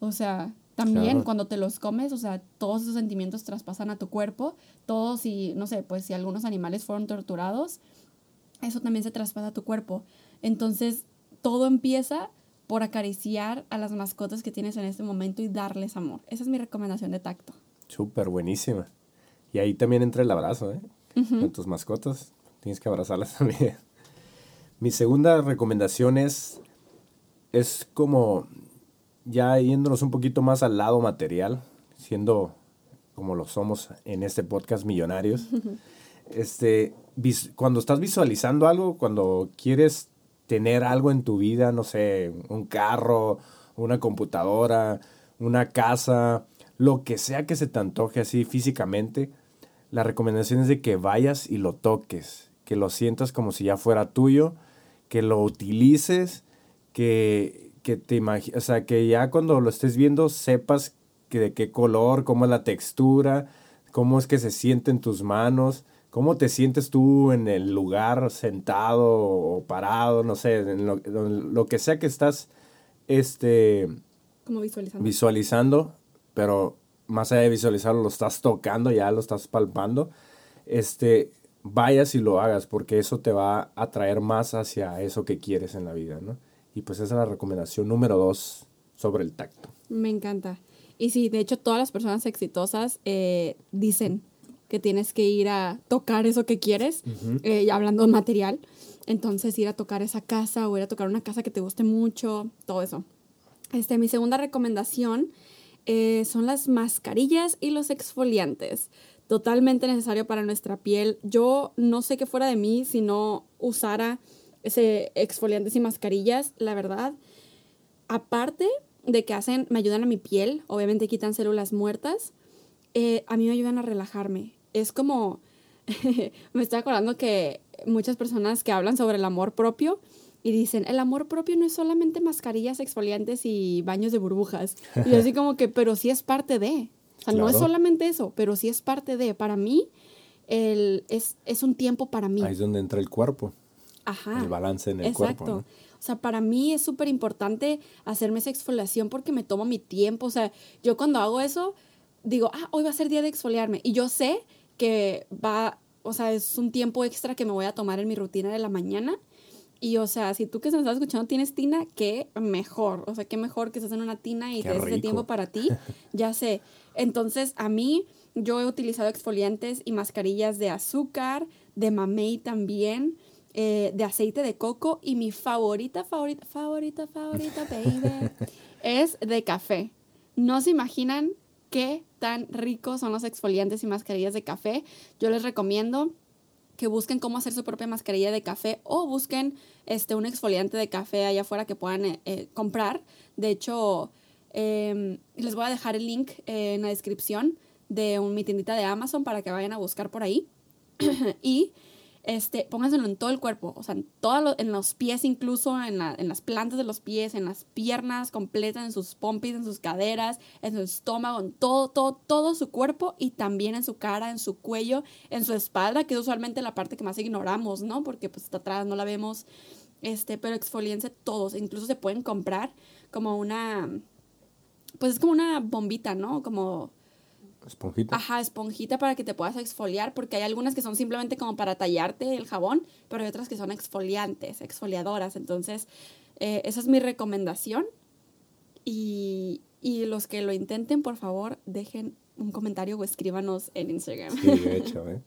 o sea, también Claro. cuando te los comes, o sea, todos esos sentimientos traspasan a tu cuerpo, todos y, no sé, pues si algunos animales fueron torturados, eso también se traspasa a tu cuerpo. Entonces, todo empieza por acariciar a las mascotas que tienes en este momento y darles amor. Esa es mi recomendación de tacto. Súper buenísima. Y ahí también entra el abrazo, ¿eh? Con tus mascotas tienes que abrazarlas también. Mi segunda recomendación es, es como ya yéndonos un poquito más al lado material, siendo como lo somos en este podcast millonarios. este, vis- cuando estás visualizando algo, cuando quieres tener algo en tu vida, no sé, un carro, una computadora, una casa, lo que sea que se te antoje así físicamente, la recomendación es de que vayas y lo toques, que lo sientas como si ya fuera tuyo, que lo utilices, que, que te imagi- o sea, que ya cuando lo estés viendo sepas que de qué color, cómo es la textura, cómo es que se siente en tus manos, cómo te sientes tú en el lugar sentado o parado, no sé, en lo, en lo que sea que estás este, Como visualizando. visualizando, pero más allá de visualizarlo, lo estás tocando, ya lo estás palpando, este, vayas y lo hagas, porque eso te va a atraer más hacia eso que quieres en la vida, ¿no? Y pues esa es la recomendación número dos sobre el tacto. Me encanta. Y sí, de hecho, todas las personas exitosas eh, dicen que tienes que ir a tocar eso que quieres, eh, ya hablando de material. Entonces, ir a tocar esa casa o ir a tocar una casa que te guste mucho, todo eso. Este, mi segunda recomendación eh, son las mascarillas y los exfoliantes. Totalmente necesario para nuestra piel. Yo no sé qué fuera de mí si no usara ese exfoliantes y mascarillas, la verdad. Aparte de que hacen, me ayudan a mi piel, obviamente quitan células muertas, eh, a mí me ayudan a relajarme. Es como, me estoy acordando que muchas personas que hablan sobre el amor propio y dicen, el amor propio no es solamente mascarillas exfoliantes y baños de burbujas. Y yo así como que, pero sí es parte de. O sea, no es solamente eso, pero sí es parte de. Para mí, el, es, es un tiempo para mí. Ahí es donde entra el cuerpo, Ajá. el balance en el Exacto. cuerpo. ¿no? O sea, para mí es súper importante hacerme esa exfoliación porque me tomo mi tiempo. O sea, yo cuando hago eso, digo, ah, hoy va a ser día de exfoliarme. Y yo sé que va, o sea, es un tiempo extra que me voy a tomar en mi rutina de la mañana. Y, o sea, si tú que se estás escuchando tienes tina, qué mejor. O sea, qué mejor que estés en una tina y Qué te des ese tiempo para ti. Ya sé. Entonces, a mí, yo he utilizado exfoliantes y mascarillas de azúcar, de mamey también, eh, de aceite de coco y mi favorita, favorita, favorita, favorita, baby, es de café. No se imaginan qué tan ricos son los exfoliantes y mascarillas de café. Yo les recomiendo que busquen cómo hacer su propia mascarilla de café o busquen este, un exfoliante de café allá afuera que puedan eh, eh, comprar. De hecho, eh, les voy a dejar el link eh, en la descripción de un, mi tiendita de Amazon para que vayan a buscar por ahí. y este, pónganselo en todo el cuerpo, o sea, en, en los pies incluso, en, en las plantas de los pies, en las piernas completas, en sus pompis, en sus caderas, en su estómago, en todo, todo, todo su cuerpo y también en su cara, en su cuello, en su espalda, que es usualmente la parte que más ignoramos, ¿no? Porque pues está atrás, no la vemos, este, pero exfoliense todos, incluso se pueden comprar como una, pues es como una bombita, ¿no? Como Esponjita. Ajá, esponjita para que te puedas exfoliar, porque hay algunas que son simplemente como para tallarte el jabón, pero hay otras que son exfoliantes, exfoliadoras. Entonces, eh, esa es mi recomendación. Y, y los que lo intenten, por favor, dejen un comentario o escríbanos en Instagram. Sí, de hecho, ¿eh?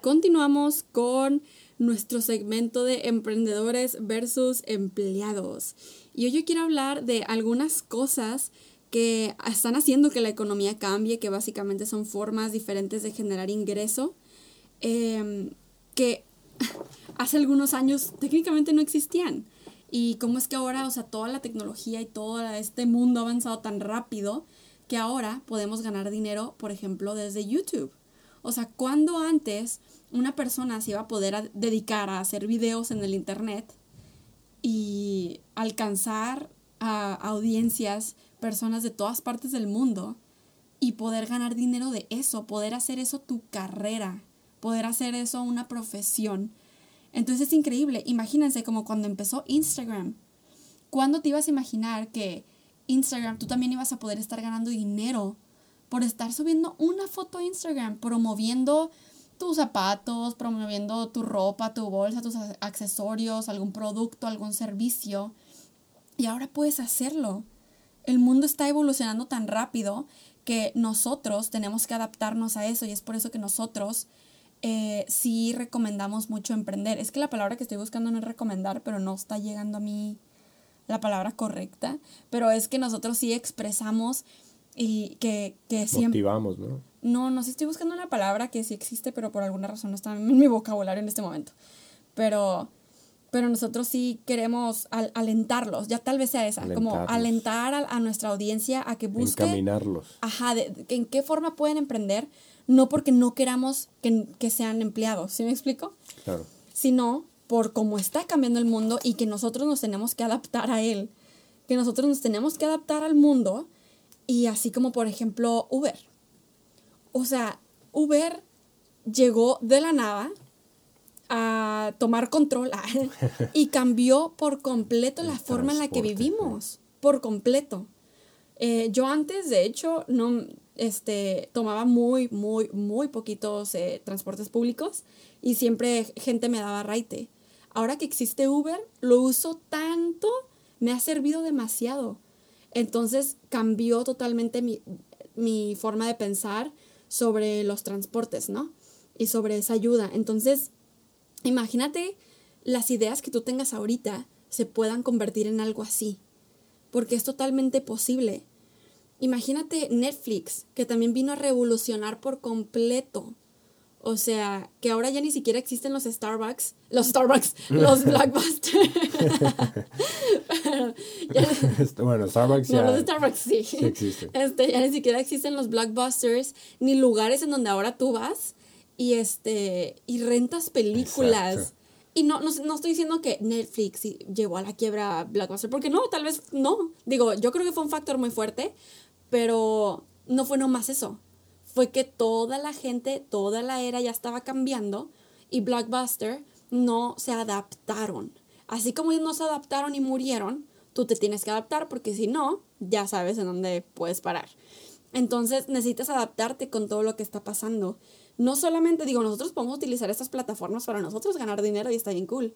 Continuamos con nuestro segmento de emprendedores versus empleados. Y hoy yo quiero hablar de algunas cosas que están haciendo que la economía cambie, que básicamente son formas diferentes de generar ingreso, em, que hace algunos años técnicamente no existían. Y cómo es que ahora, o sea, toda la tecnología y todo este mundo ha avanzado tan rápido que ahora podemos ganar dinero, por ejemplo, desde YouTube. O sea, cuando antes una persona se iba a poder dedicar a hacer videos en el Internet y alcanzar a audiencias, personas de todas partes del mundo y poder ganar dinero de eso, poder hacer eso tu carrera, poder hacer eso una profesión. Entonces es increíble. Imagínense como cuando empezó Instagram. ¿Cuándo te ibas a imaginar que Instagram tú también ibas a poder estar ganando dinero por estar subiendo una foto a Instagram, promoviendo tus zapatos, promoviendo tu ropa, tu bolsa, tus accesorios, algún producto, algún servicio? Y ahora puedes hacerlo. el mundo está evolucionando tan rápido que nosotros tenemos que adaptarnos a eso y es por eso que nosotros eh, sí recomendamos mucho emprender. Es que la palabra que estoy buscando no es recomendar, pero no está llegando a mí la palabra correcta, pero es que nosotros sí expresamos y que, que siempre... Motivamos, ¿no? No, no sé, estoy buscando una palabra que sí existe, pero por alguna razón no está en mi vocabulario en este momento. Pero, pero nosotros sí queremos al- alentarlos, ya tal vez sea esa, como alentar a, a nuestra audiencia a que busque... Encaminarlos. Ajá, de, de- en qué forma pueden emprender, no porque no queramos que, que sean empleados, ¿sí me explico? Claro. Sino por cómo está cambiando el mundo y que nosotros nos tenemos que adaptar a él, que nosotros nos tenemos que adaptar al mundo y así como por ejemplo Uber. O sea, Uber llegó de la nada a tomar control ah, y cambió por completo la forma en la que transporte, vivimos, por completo. Eh, yo antes, de hecho, no, este, tomaba muy, muy, muy poquitos eh, transportes públicos y siempre gente me daba raite. Ahora que existe Uber, lo uso tanto, me ha servido demasiado. Entonces cambió totalmente mi, mi forma de pensar sobre los transportes, ¿no? Y sobre esa ayuda. Entonces, imagínate las ideas que tú tengas ahorita se puedan convertir en algo así porque es totalmente posible. Imagínate Netflix, que también vino a revolucionar por completo. O sea, que ahora ya ni siquiera existen los Starbucks, los Starbucks, los ya- Este, bueno, Starbucks no, ya los Starbucks sí. sí existen. Este, ya ni siquiera existen los blockbusters, ni lugares en donde ahora tú vas y este y rentas películas. Exacto. Y no, no, no estoy diciendo que Netflix llevó a la quiebra Blockbuster, porque no, tal vez no. Digo, yo creo que fue un factor muy fuerte, pero no fue nomás eso. Fue que toda la gente, toda la era ya estaba cambiando y Blockbuster no se adaptaron. Así como ellos no se adaptaron y murieron, tú te tienes que adaptar porque si no, ya sabes en dónde puedes parar. Entonces necesitas adaptarte con todo lo que está pasando. No solamente digo, nosotros podemos utilizar estas plataformas para nosotros ganar dinero y está bien cool,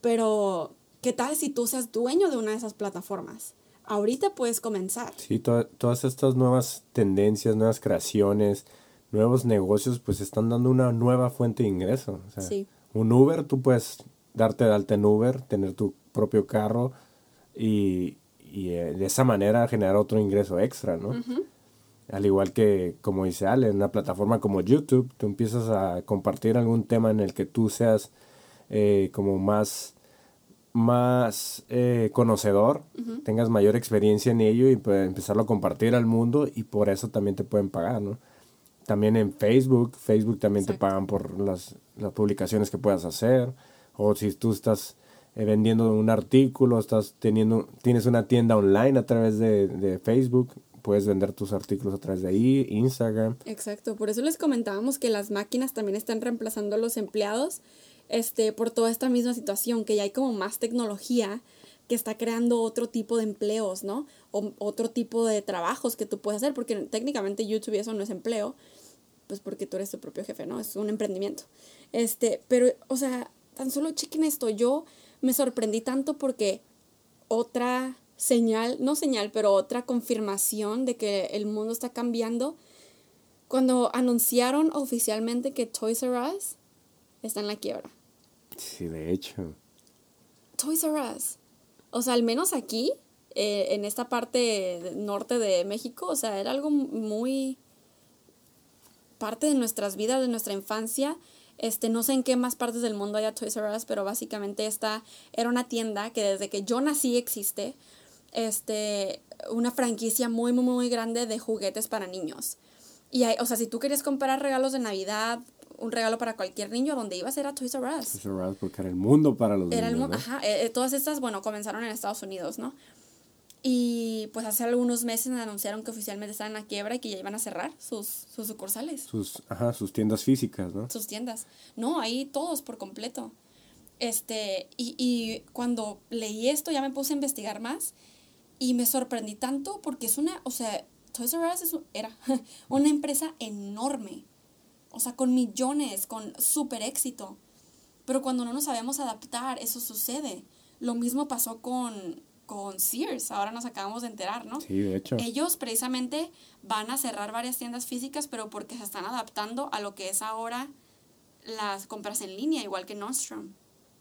pero ¿qué tal si tú seas dueño de una de esas plataformas? Ahorita puedes comenzar. Sí, to- todas estas nuevas tendencias, nuevas creaciones, nuevos negocios, pues están dando una nueva fuente de ingreso. O sea, Sí. Un Uber, tú puedes darte de alta en Uber, tener tu propio carro y, y, eh, de esa manera generar otro ingreso extra, ¿no? Al igual que, como dice Ale, en una plataforma como YouTube, tú empiezas a compartir algún tema en el que tú seas eh, como más, más eh, conocedor, tengas mayor experiencia en ello y pues, empezarlo a compartir al mundo y por eso también te pueden pagar, ¿no? También en Facebook, Facebook también te Exacto. pagan por las, las publicaciones que puedas hacer, o si tú estás eh, vendiendo un artículo, estás teniendo, tienes una tienda online a través de, de Facebook, puedes vender tus artículos a través de ahí, Instagram. Exacto, por eso les comentábamos que las máquinas también están reemplazando a los empleados este, por toda esta misma situación, que ya hay como más tecnología que está creando otro tipo de empleos, ¿no? O otro tipo de trabajos que tú puedes hacer, porque técnicamente YouTube y eso no es empleo, pues porque tú eres tu propio jefe, ¿no? Es un emprendimiento. Este, pero, o sea, tan solo chequen esto, yo me sorprendí tanto porque otra señal, no señal, pero otra confirmación de que el mundo está cambiando cuando anunciaron oficialmente que Toys R Us está en la quiebra. Sí, de hecho. Toys R Us. O sea, al menos aquí, eh, en esta parte norte de México, o sea, era algo muy parte de nuestras vidas, de nuestra infancia. Este, no sé en qué más partes del mundo haya Toys R Us, pero básicamente esta era una tienda que desde que yo nací existe. Este, una franquicia muy, muy, muy grande de juguetes para niños. Y hay, o sea, si tú querías comprar regalos de Navidad, un regalo para cualquier niño, donde ibas era Toys R Us. Toys R Us, porque era el mundo para los Era el niños, mundo, ¿no? ajá, eh, eh, todas estas, bueno, comenzaron en Estados Unidos, ¿no? Y pues hace algunos meses anunciaron que oficialmente estaban en la quiebra y que ya iban a cerrar sus, sus sucursales, Sus, ajá, sus tiendas físicas, ¿no? sus tiendas. No, ahí todos por completo. Este, y, y cuando leí esto ya me puse a investigar más y me sorprendí tanto porque es una, o sea, Toys R Us es era una empresa enorme. O sea, con millones, con súper éxito. Pero cuando no nos sabemos adaptar, eso sucede. Lo mismo pasó con, con Sears, ahora nos acabamos de enterar, ¿no? Sí, de hecho. Ellos precisamente van a cerrar varias tiendas físicas, pero porque se están adaptando a lo que es ahora las compras en línea, igual que Nordstrom.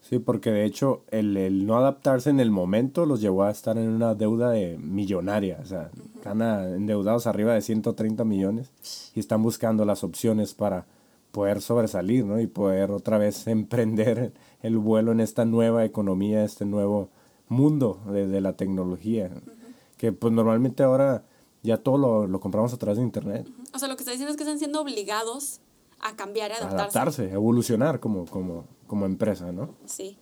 Sí, porque de hecho el, el no adaptarse en el momento los llevó a estar en una deuda de millonaria. O sea, están a- endeudados arriba de 130 millones y están buscando las opciones para poder sobresalir, ¿no? Y poder otra vez emprender el vuelo en esta nueva economía, este nuevo mundo de, de la tecnología. Que pues normalmente ahora ya todo lo, lo compramos a través de internet. O sea, lo que está diciendo es que están siendo obligados a cambiar y adaptarse. Adaptarse, evolucionar como, como, como empresa, ¿no? Sí.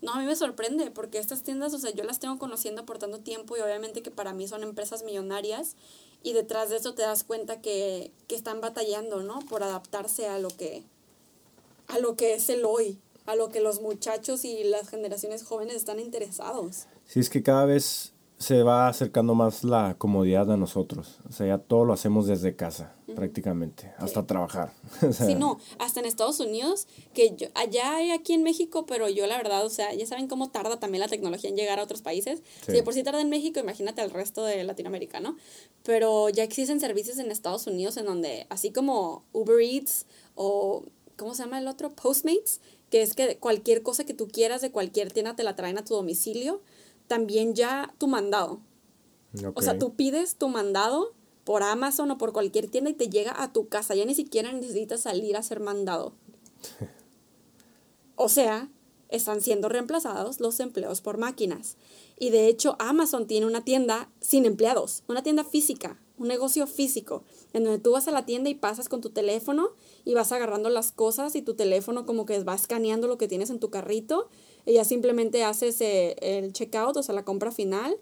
No, a mí me sorprende porque estas tiendas, o sea, yo las tengo conociendo por tanto tiempo y obviamente que para mí son empresas millonarias y detrás de eso te das cuenta que, que están batallando, ¿no? Por adaptarse a lo que a lo que es el hoy, a lo que los muchachos y las generaciones jóvenes están interesados. Sí, es que cada vez se va acercando más la comodidad a nosotros. O sea, ya todo lo hacemos desde casa, prácticamente, hasta trabajar. O sea, Sí, no, hasta en Estados Unidos, que yo, allá hay aquí en México, pero yo la verdad, o sea, ya saben cómo tarda también la tecnología en llegar a otros países. Sí. Si de por sí tarda en México, imagínate al resto de Latinoamérica, ¿no? Pero ya existen servicios en Estados Unidos en donde, así como Uber Eats o, ¿cómo se llama el otro? Postmates, que es que cualquier cosa que tú quieras de cualquier tienda te la traen a tu domicilio, también ya tu mandado. ok. O sea, tú pides tu mandado por Amazon o por cualquier tienda y te llega a tu casa. Ya ni siquiera necesitas salir a ser mandado. O sea, están siendo reemplazados los empleos por máquinas. Y de hecho, Amazon tiene una tienda sin empleados, una tienda física, un negocio físico, en donde tú vas a la tienda y pasas con tu teléfono y vas agarrando las cosas y tu teléfono como que va escaneando lo que tienes en tu carrito ya simplemente haces eh, el checkout, o sea, la compra final,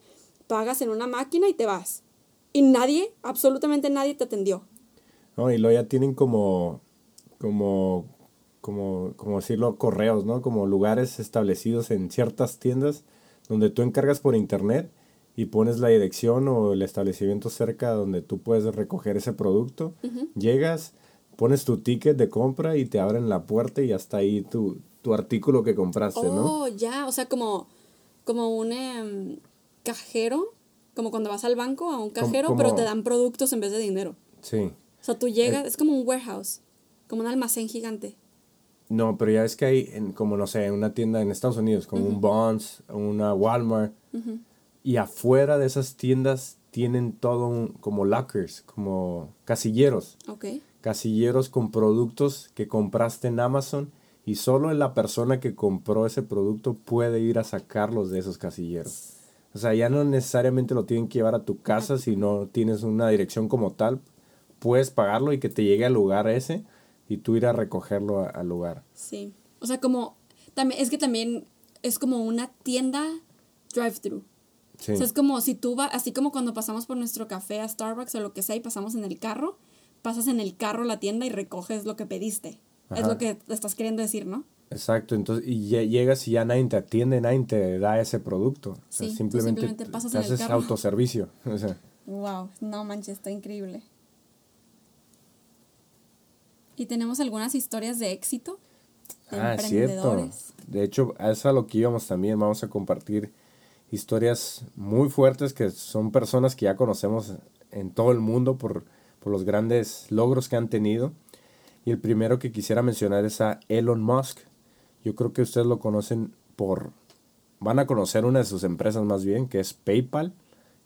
pagas en una máquina y te vas. Y nadie, absolutamente nadie te atendió. No, y luego ya tienen como, como, como, como decirlo, correos, ¿no? Como lugares establecidos en ciertas tiendas donde tú encargas por internet y pones la dirección o el establecimiento cerca donde tú puedes recoger ese producto. Llegas, pones tu ticket de compra y te abren la puerta y hasta ahí tu, tu artículo que compraste, ¿no? Oh, ya, o sea, como, como un em, cajero, como cuando vas al banco a un cajero, como- pero te dan productos en vez de dinero. Sí. O sea, tú llegas, es como un warehouse, como un almacén gigante. No, pero ya es que hay, en, como no sé, una tienda en Estados Unidos, como un Bonds, una Walmart, y afuera de esas tiendas tienen todo un, como lockers, como casilleros, Ok. casilleros con productos que compraste en Amazon y solo la persona que compró ese producto puede ir a sacarlos de esos casilleros. O sea, ya no necesariamente lo tienen que llevar a tu casa si no tienes una dirección como tal. Puedes pagarlo y que te llegue al lugar ese y tú ir a recogerlo al lugar. Sí. O sea, como, también, es que también es como una tienda drive-thru. Sí. O sea, es como si tú vas, así como cuando pasamos por nuestro café a Starbucks o lo que sea y pasamos en el carro, pasas en el carro a la tienda y recoges lo que pediste. Es lo que estás queriendo decir, ¿no? Exacto, entonces, y lle- llegas y ya nadie te atiende, nadie te da ese producto. O sea, simplemente, simplemente te- pasas te en el haces carro. autoservicio. O sea, Wow, no manches, está increíble. ¿Y tenemos algunas historias de éxito? De ah, es cierto. De hecho, a eso es a lo que íbamos también. Vamos a compartir historias muy fuertes que son personas que ya conocemos en todo el mundo por, por los grandes logros que han tenido. Y el primero que quisiera mencionar es a Elon Musk. Yo creo que ustedes lo conocen por... Van a conocer una de sus empresas más bien, que es PayPal.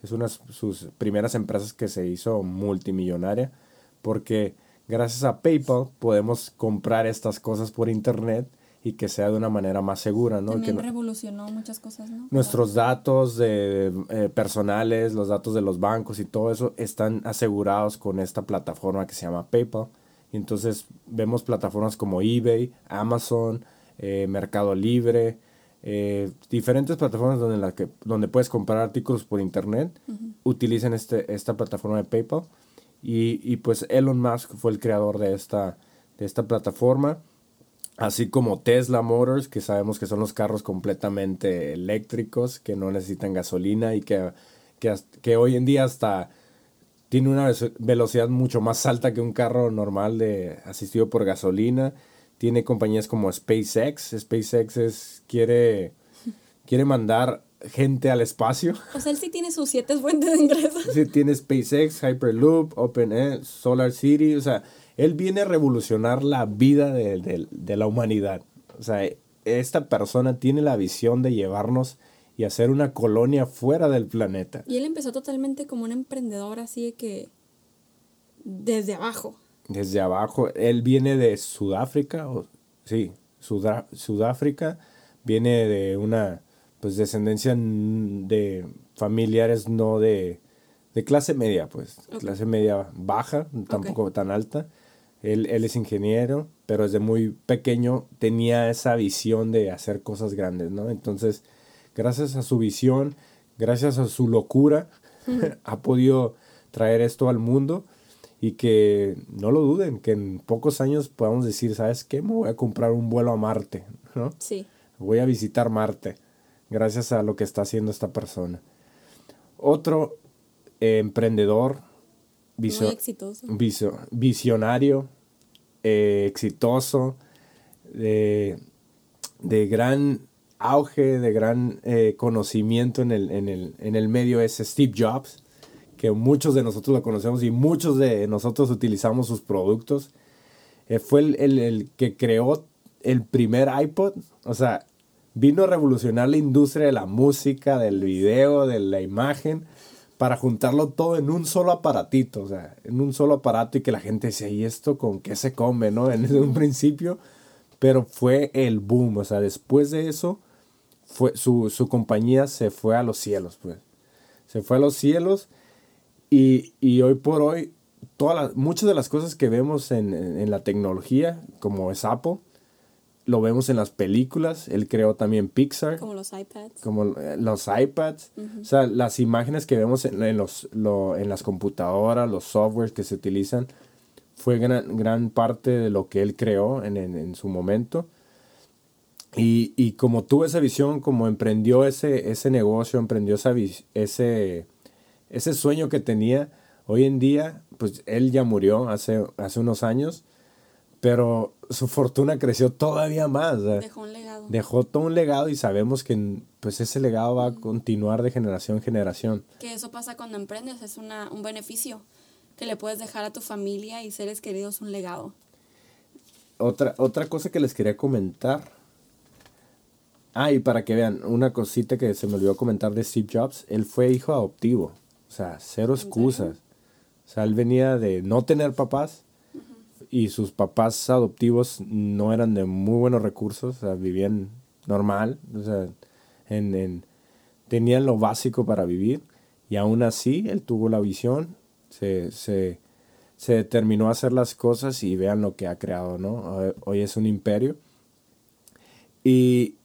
Es una de sus primeras empresas que se hizo multimillonaria. Porque gracias a PayPal podemos comprar estas cosas por internet y que sea de una manera más segura, ¿no? También Que revolucionó muchas cosas, ¿no? Nuestros datos de, eh, personales, los datos de los bancos y todo eso están asegurados con esta plataforma que se llama PayPal. Y entonces vemos plataformas como eBay, Amazon, eh, Mercado Libre, eh, diferentes plataformas donde, la que, donde puedes comprar artículos por internet, utilizan este, esta plataforma de PayPal. Y, y pues Elon Musk fue el creador de esta, de esta plataforma. Así como Tesla Motors, que sabemos que son los carros completamente eléctricos, que no necesitan gasolina y que, que, que hoy en día hasta tiene una ve- velocidad mucho más alta que un carro normal de, asistido por gasolina. Tiene compañías como SpaceX. SpaceX es, quiere, quiere mandar gente al espacio. O sea, él sí tiene sus siete fuentes de ingresos. Sí, tiene SpaceX, Hyperloop, OpenAir, Solar City. O sea, él viene a revolucionar la vida de, de- de la humanidad. O sea, esta persona tiene la visión de llevarnos y hacer una colonia fuera del planeta. Y él empezó totalmente como un emprendedor, así de que desde abajo. Desde abajo, él viene de Sudáfrica, o, sí, Sudá- Sudáfrica, viene de una pues descendencia de familiares no de, de clase media, pues, clase media baja, tampoco tan alta. Él, él es ingeniero, pero desde muy pequeño tenía esa visión de hacer cosas grandes, ¿no? Entonces, gracias a su visión, gracias a su locura, ha podido traer esto al mundo y que no lo duden, que en pocos años podamos decir, ¿sabes qué? Me voy a comprar un vuelo a Marte, ¿no? Sí. Voy a visitar Marte, gracias a lo que está haciendo esta persona. Otro eh, emprendedor, visio- Muy exitoso. visio- visionario, eh, exitoso, de, de gran auge, de gran eh, conocimiento en el, en, el, en el medio es Steve Jobs, que muchos de nosotros lo conocemos y muchos de nosotros utilizamos sus productos. Eh, fue el, el- que creó el primer iPod, o sea, vino a revolucionar la industria de la música, del video, de la imagen, para juntarlo todo en un solo aparatito, o sea, en un solo aparato y que la gente decía, ¿y esto con qué se come, no? En un principio, pero fue el boom, o sea, después de eso, fue, su, su compañía se fue a los cielos, pues. Se fue a los cielos y, y hoy por hoy, todas las, muchas de las cosas que vemos en, en- la tecnología, como es Apple, lo vemos en las películas. Él creó también Pixar, como, Como los iPads. eh, los iPads. O sea, las imágenes que vemos en, en los, lo- en las computadoras, los softwares que se utilizan, fue gran, gran parte de lo que él creó en, en- en su momento. Y, y como tuvo esa visión, como emprendió ese, ese negocio, emprendió esa, vis- ese, ese sueño que tenía, hoy en día, pues él ya murió hace, hace unos años, pero su fortuna creció todavía más. Dejó un legado. dejó todo un legado y sabemos que pues ese legado va a continuar de generación en generación. Que eso pasa cuando emprendes, es una, un beneficio que le puedes dejar a tu familia y seres queridos un legado. Otra, otra cosa que les quería comentar. Ah, y para que vean, una cosita que se me olvidó comentar de Steve Jobs, él fue hijo adoptivo. O sea, cero excusas. O sea, él venía de no tener papás y sus papás adoptivos no eran de muy buenos recursos, o sea, vivían normal, o sea, en, en- tenían lo básico para vivir y aún así él tuvo la visión, se, se, se determinó a hacer las cosas y vean lo que ha creado, ¿no? Hoy- Hoy es un imperio. Y,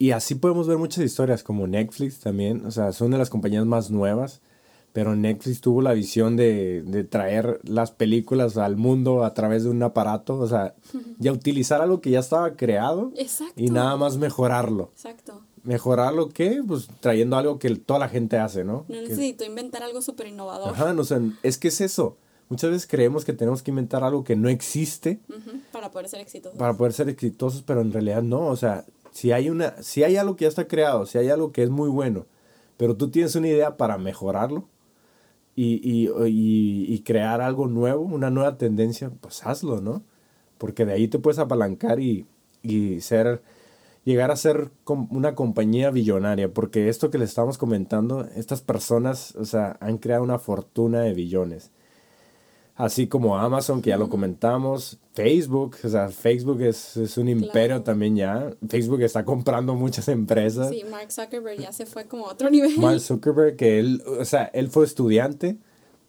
y así podemos ver muchas historias como Netflix también, o sea, son de las compañías más nuevas, pero Netflix tuvo la visión de, de traer las películas al mundo a través de un aparato, o sea, ya utilizar algo que ya estaba creado Exacto. y nada más mejorarlo. Exacto. ¿Mejorarlo qué? Pues trayendo algo que toda la gente hace, ¿no? No Que- necesito inventar algo súper innovador Ajá, no, o sea, es que es eso. Muchas veces creemos que tenemos que inventar algo que no existe Ujú, para poder ser exitoso. para poder ser exitosos, pero en realidad no. O sea, si hay, una, si hay algo que ya está creado, si hay algo que es muy bueno, pero tú tienes una idea para mejorarlo y, y, y- crear algo nuevo, una nueva tendencia, pues hazlo, ¿no? Porque de ahí te puedes apalancar y, y ser, llegar a ser una compañía billonaria, porque esto que les estamos comentando, estas personas, o sea, han creado una fortuna de billones. Así como Amazon, que ya lo comentamos, Facebook, o sea, Facebook es, es un imperio también ya. Facebook está comprando muchas empresas. Sí, Mark Zuckerberg ya se fue como a otro nivel. Mark Zuckerberg, que él, o sea, él fue estudiante,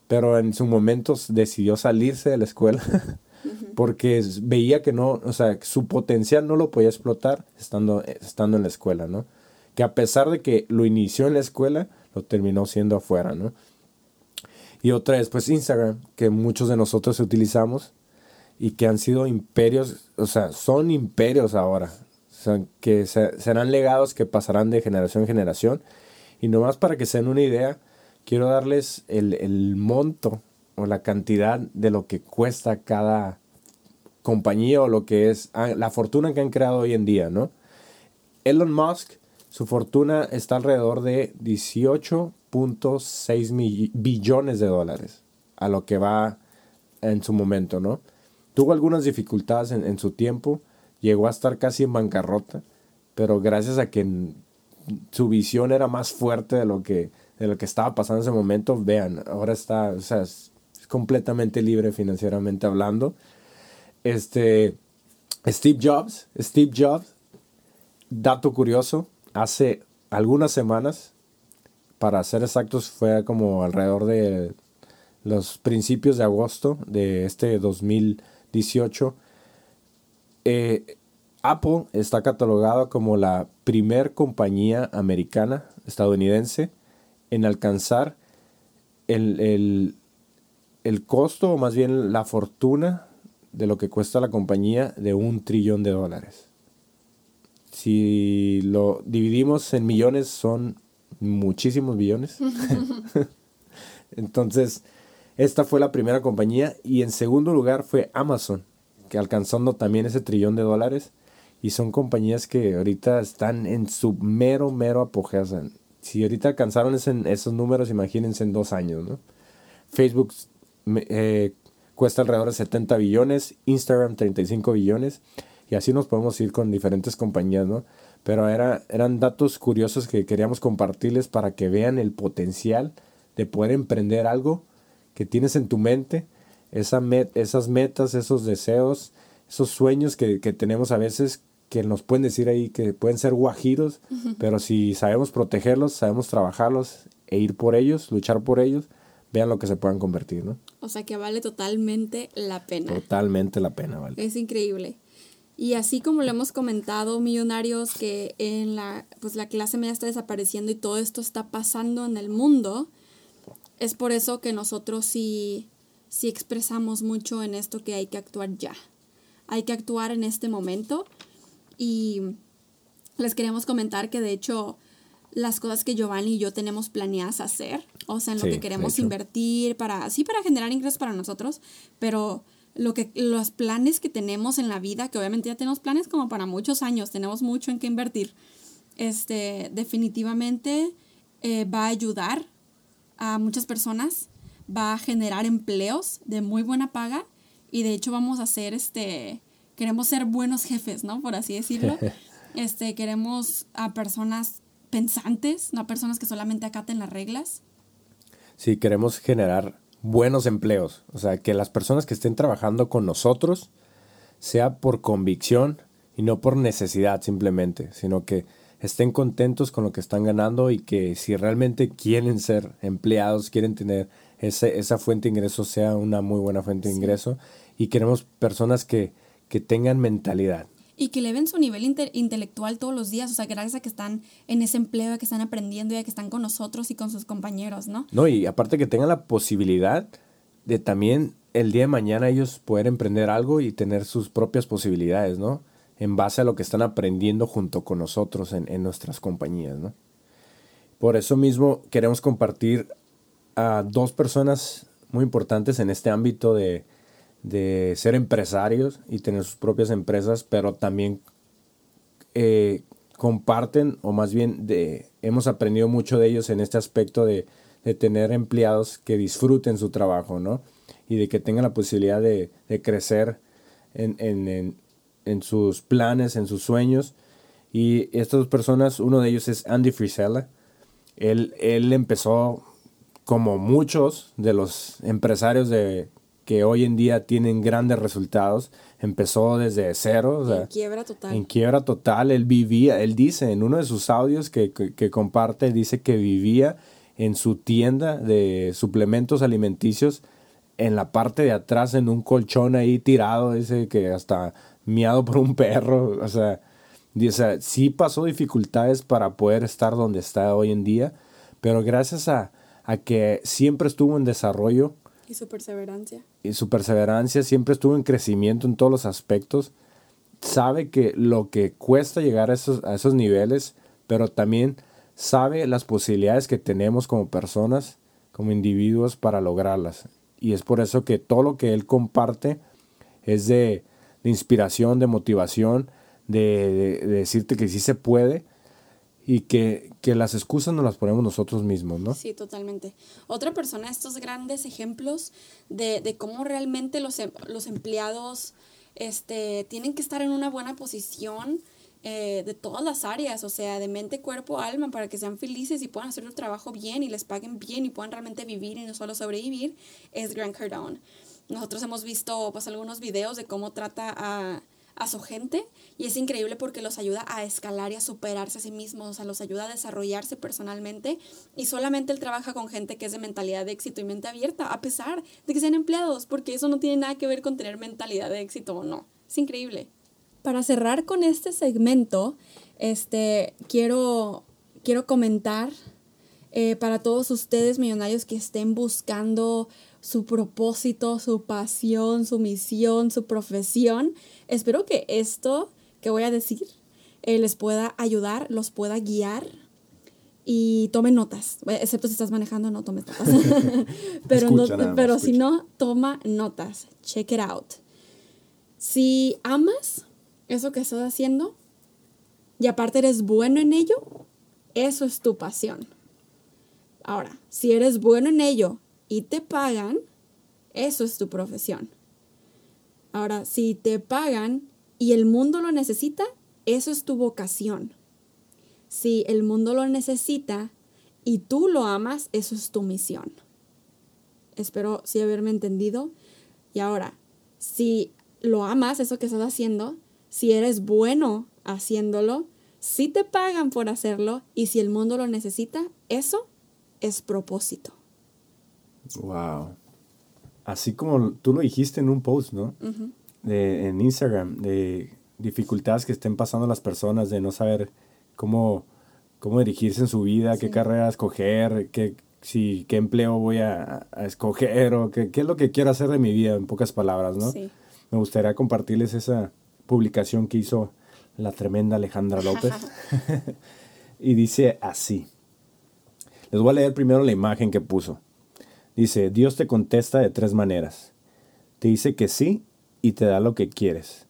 pero en su momento decidió salirse de la escuela porque veía que no, o sea, su potencial no lo podía explotar estando, estando en la escuela, ¿no? Que a pesar de que lo inició en la escuela, lo terminó siendo afuera, ¿no? Y otra es, pues, Instagram, que muchos de nosotros utilizamos y que han sido imperios, o sea, son imperios ahora. O sea, que se- serán legados que pasarán de generación en generación. Y nomás para que se den una idea, quiero darles el, el monto o la cantidad de lo que cuesta cada compañía o lo que es ah, la fortuna que han creado hoy en día, ¿no? Elon Musk Su fortuna está alrededor de 18.6 billones de dólares, a lo que va en su momento, ¿no? Tuvo algunas dificultades en, en su tiempo, llegó a estar casi en bancarrota, pero gracias a que su visión era más fuerte de lo que, de lo que estaba pasando en ese momento, vean, ahora está, o sea, es, completamente libre financieramente hablando. Este, Steve Jobs, Steve Jobs, dato curioso, hace algunas semanas, para ser exactos, fue como alrededor de los principios de agosto de este 2018, eh, Apple está catalogada como la primer compañía americana, estadounidense, en alcanzar el, el, costo, o más bien la fortuna de lo que cuesta la compañía de un trillón de dólares. Si lo dividimos en millones, son muchísimos billones. Entonces, esta fue la primera compañía y en segundo lugar fue Amazon, que alcanzando también ese trillón de dólares. Y son compañías que ahorita están en su mero, mero apogeo. si ahorita alcanzaron esos números, imagínense en dos años, ¿no? Facebook eh, cuesta alrededor de 70 billones, Instagram 35 billones, y así nos podemos ir con diferentes compañías, ¿no? Pero era, eran datos curiosos que queríamos compartirles para que vean el potencial de poder emprender algo que tienes en tu mente, esa esas metas, esos deseos, esos sueños que, que tenemos a veces que nos pueden decir ahí que pueden ser guajiros, pero si sabemos protegerlos, sabemos trabajarlos e ir por ellos, luchar por ellos, vean lo que se puedan convertir, ¿no? O sea que vale totalmente la pena. Totalmente la pena, vale. Es increíble. Y así como lo hemos comentado, millonarios, que en la, pues la clase media está desapareciendo y todo esto está pasando en el mundo, es por eso que nosotros sí, sí expresamos mucho en esto que hay que actuar ya. Hay que actuar en este momento y les queríamos comentar que de hecho las cosas que Giovanni y yo tenemos planeadas hacer, o sea, en lo que queremos invertir para, sí, para generar ingresos para nosotros, pero lo que, los planes que tenemos en la vida, que obviamente ya tenemos planes como para muchos años, tenemos mucho en qué invertir, este, definitivamente eh, va a ayudar a muchas personas, va a generar empleos de muy buena paga y de hecho vamos a hacer este, queremos ser buenos jefes, ¿no? Por así decirlo. Este, queremos a personas pensantes, no a personas que solamente acaten las reglas. Sí, queremos generar buenos empleos. O sea, que las personas que estén trabajando con nosotros sea por convicción y no por necesidad simplemente, sino que estén contentos con lo que están ganando y que si realmente quieren ser empleados, quieren tener ese, esa fuente de ingreso, sea una muy buena fuente de ingreso. Y queremos personas que que tengan mentalidad. Y que eleven su nivel intelectual todos los días, o sea, gracias a que están en ese empleo, a que están aprendiendo y a que están con nosotros y con sus compañeros, ¿no? No, y aparte que tengan la posibilidad de también el día de mañana ellos poder emprender algo y tener sus propias posibilidades, ¿no? En base a lo que están aprendiendo junto con nosotros en, en nuestras compañías, ¿no? Por eso mismo queremos compartir a dos personas muy importantes en este ámbito de, de ser empresarios y tener sus propias empresas, pero también eh, comparten, o más bien de, hemos aprendido mucho de ellos en este aspecto de, tener empleados que disfruten su trabajo, ¿no? Y de que tengan la posibilidad de, crecer en, sus planes, en sus sueños. Y estas personas, uno de ellos es Andy Frisella. Él, él empezó como muchos de los empresarios de, que hoy en día tienen grandes resultados. Empezó desde cero. en quiebra total. En quiebra total. Él vivía, él dice en uno de sus audios que, comparte, dice que vivía en su tienda de suplementos alimenticios en la parte de atrás en un colchón ahí tirado, dice que hasta miado por un perro, o sea, dice, sí pasó dificultades para poder estar donde está hoy en día, pero gracias a, a que siempre estuvo en desarrollo, y su perseverancia. Y su perseverancia siempre estuvo en crecimiento en todos los aspectos. Sabe que lo que cuesta llegar a esos, a esos niveles, pero también sabe las posibilidades que tenemos como personas, como individuos para lograrlas. Y es por eso que todo lo que él comparte es de, inspiración, de motivación, de, de, decirte que sí se puede. Y que, que las excusas nos las ponemos nosotros mismos, ¿no? Sí, totalmente. Otra persona, estos grandes ejemplos de, de cómo realmente los, em- los empleados este, tienen que estar en una buena posición eh, de todas las áreas, o sea, de mente, cuerpo, alma, para que sean felices y puedan hacer su trabajo bien y les paguen bien y puedan realmente vivir y no solo sobrevivir, es Grant Cardone. Nosotros hemos visto pues algunos videos de cómo trata a, a su gente y es increíble porque los ayuda a escalar y a superarse a sí mismos, o sea, los ayuda a desarrollarse personalmente y solamente él trabaja con gente que es de mentalidad de éxito y mente abierta, a pesar de que sean empleados, porque eso no tiene nada que ver con tener mentalidad de éxito o no. Es increíble. Para cerrar con este segmento, este, quiero, quiero comentar eh, para todos ustedes millonarios que estén buscando su propósito, su pasión, su misión, su profesión. Espero que esto que voy a decir eh, les pueda ayudar, los pueda guiar y tomen notas, Eh, excepto si estás manejando, no tomes notas. pero Escucha pero si no, toma notas. Check it out. Si amas eso que estás haciendo y aparte eres bueno en ello, eso es tu pasión. Ahora, si eres bueno en ello y te pagan, eso es tu profesión. Ahora, si te pagan y el mundo lo necesita, eso es tu vocación. Si el mundo lo necesita y tú lo amas, eso es tu misión. Espero sí haberme entendido. Y ahora, si lo amas, eso que estás haciendo, si eres bueno haciéndolo, si te pagan por hacerlo y si el mundo lo necesita, eso es propósito. Wow. Así como tú lo dijiste en un post, ¿no? de, en Instagram, de dificultades que estén pasando las personas, de no saber cómo, cómo dirigirse en su vida, qué carrera escoger, qué, si, qué empleo voy a, a escoger o qué, qué es lo que quiero hacer de mi vida, en pocas palabras, ¿no? Sí. Me gustaría compartirles esa publicación que hizo la tremenda Alejandra López. y dice así. Les voy a leer primero la imagen que puso. Dice, Dios te contesta de tres maneras. Te dice que sí y te da lo que quieres.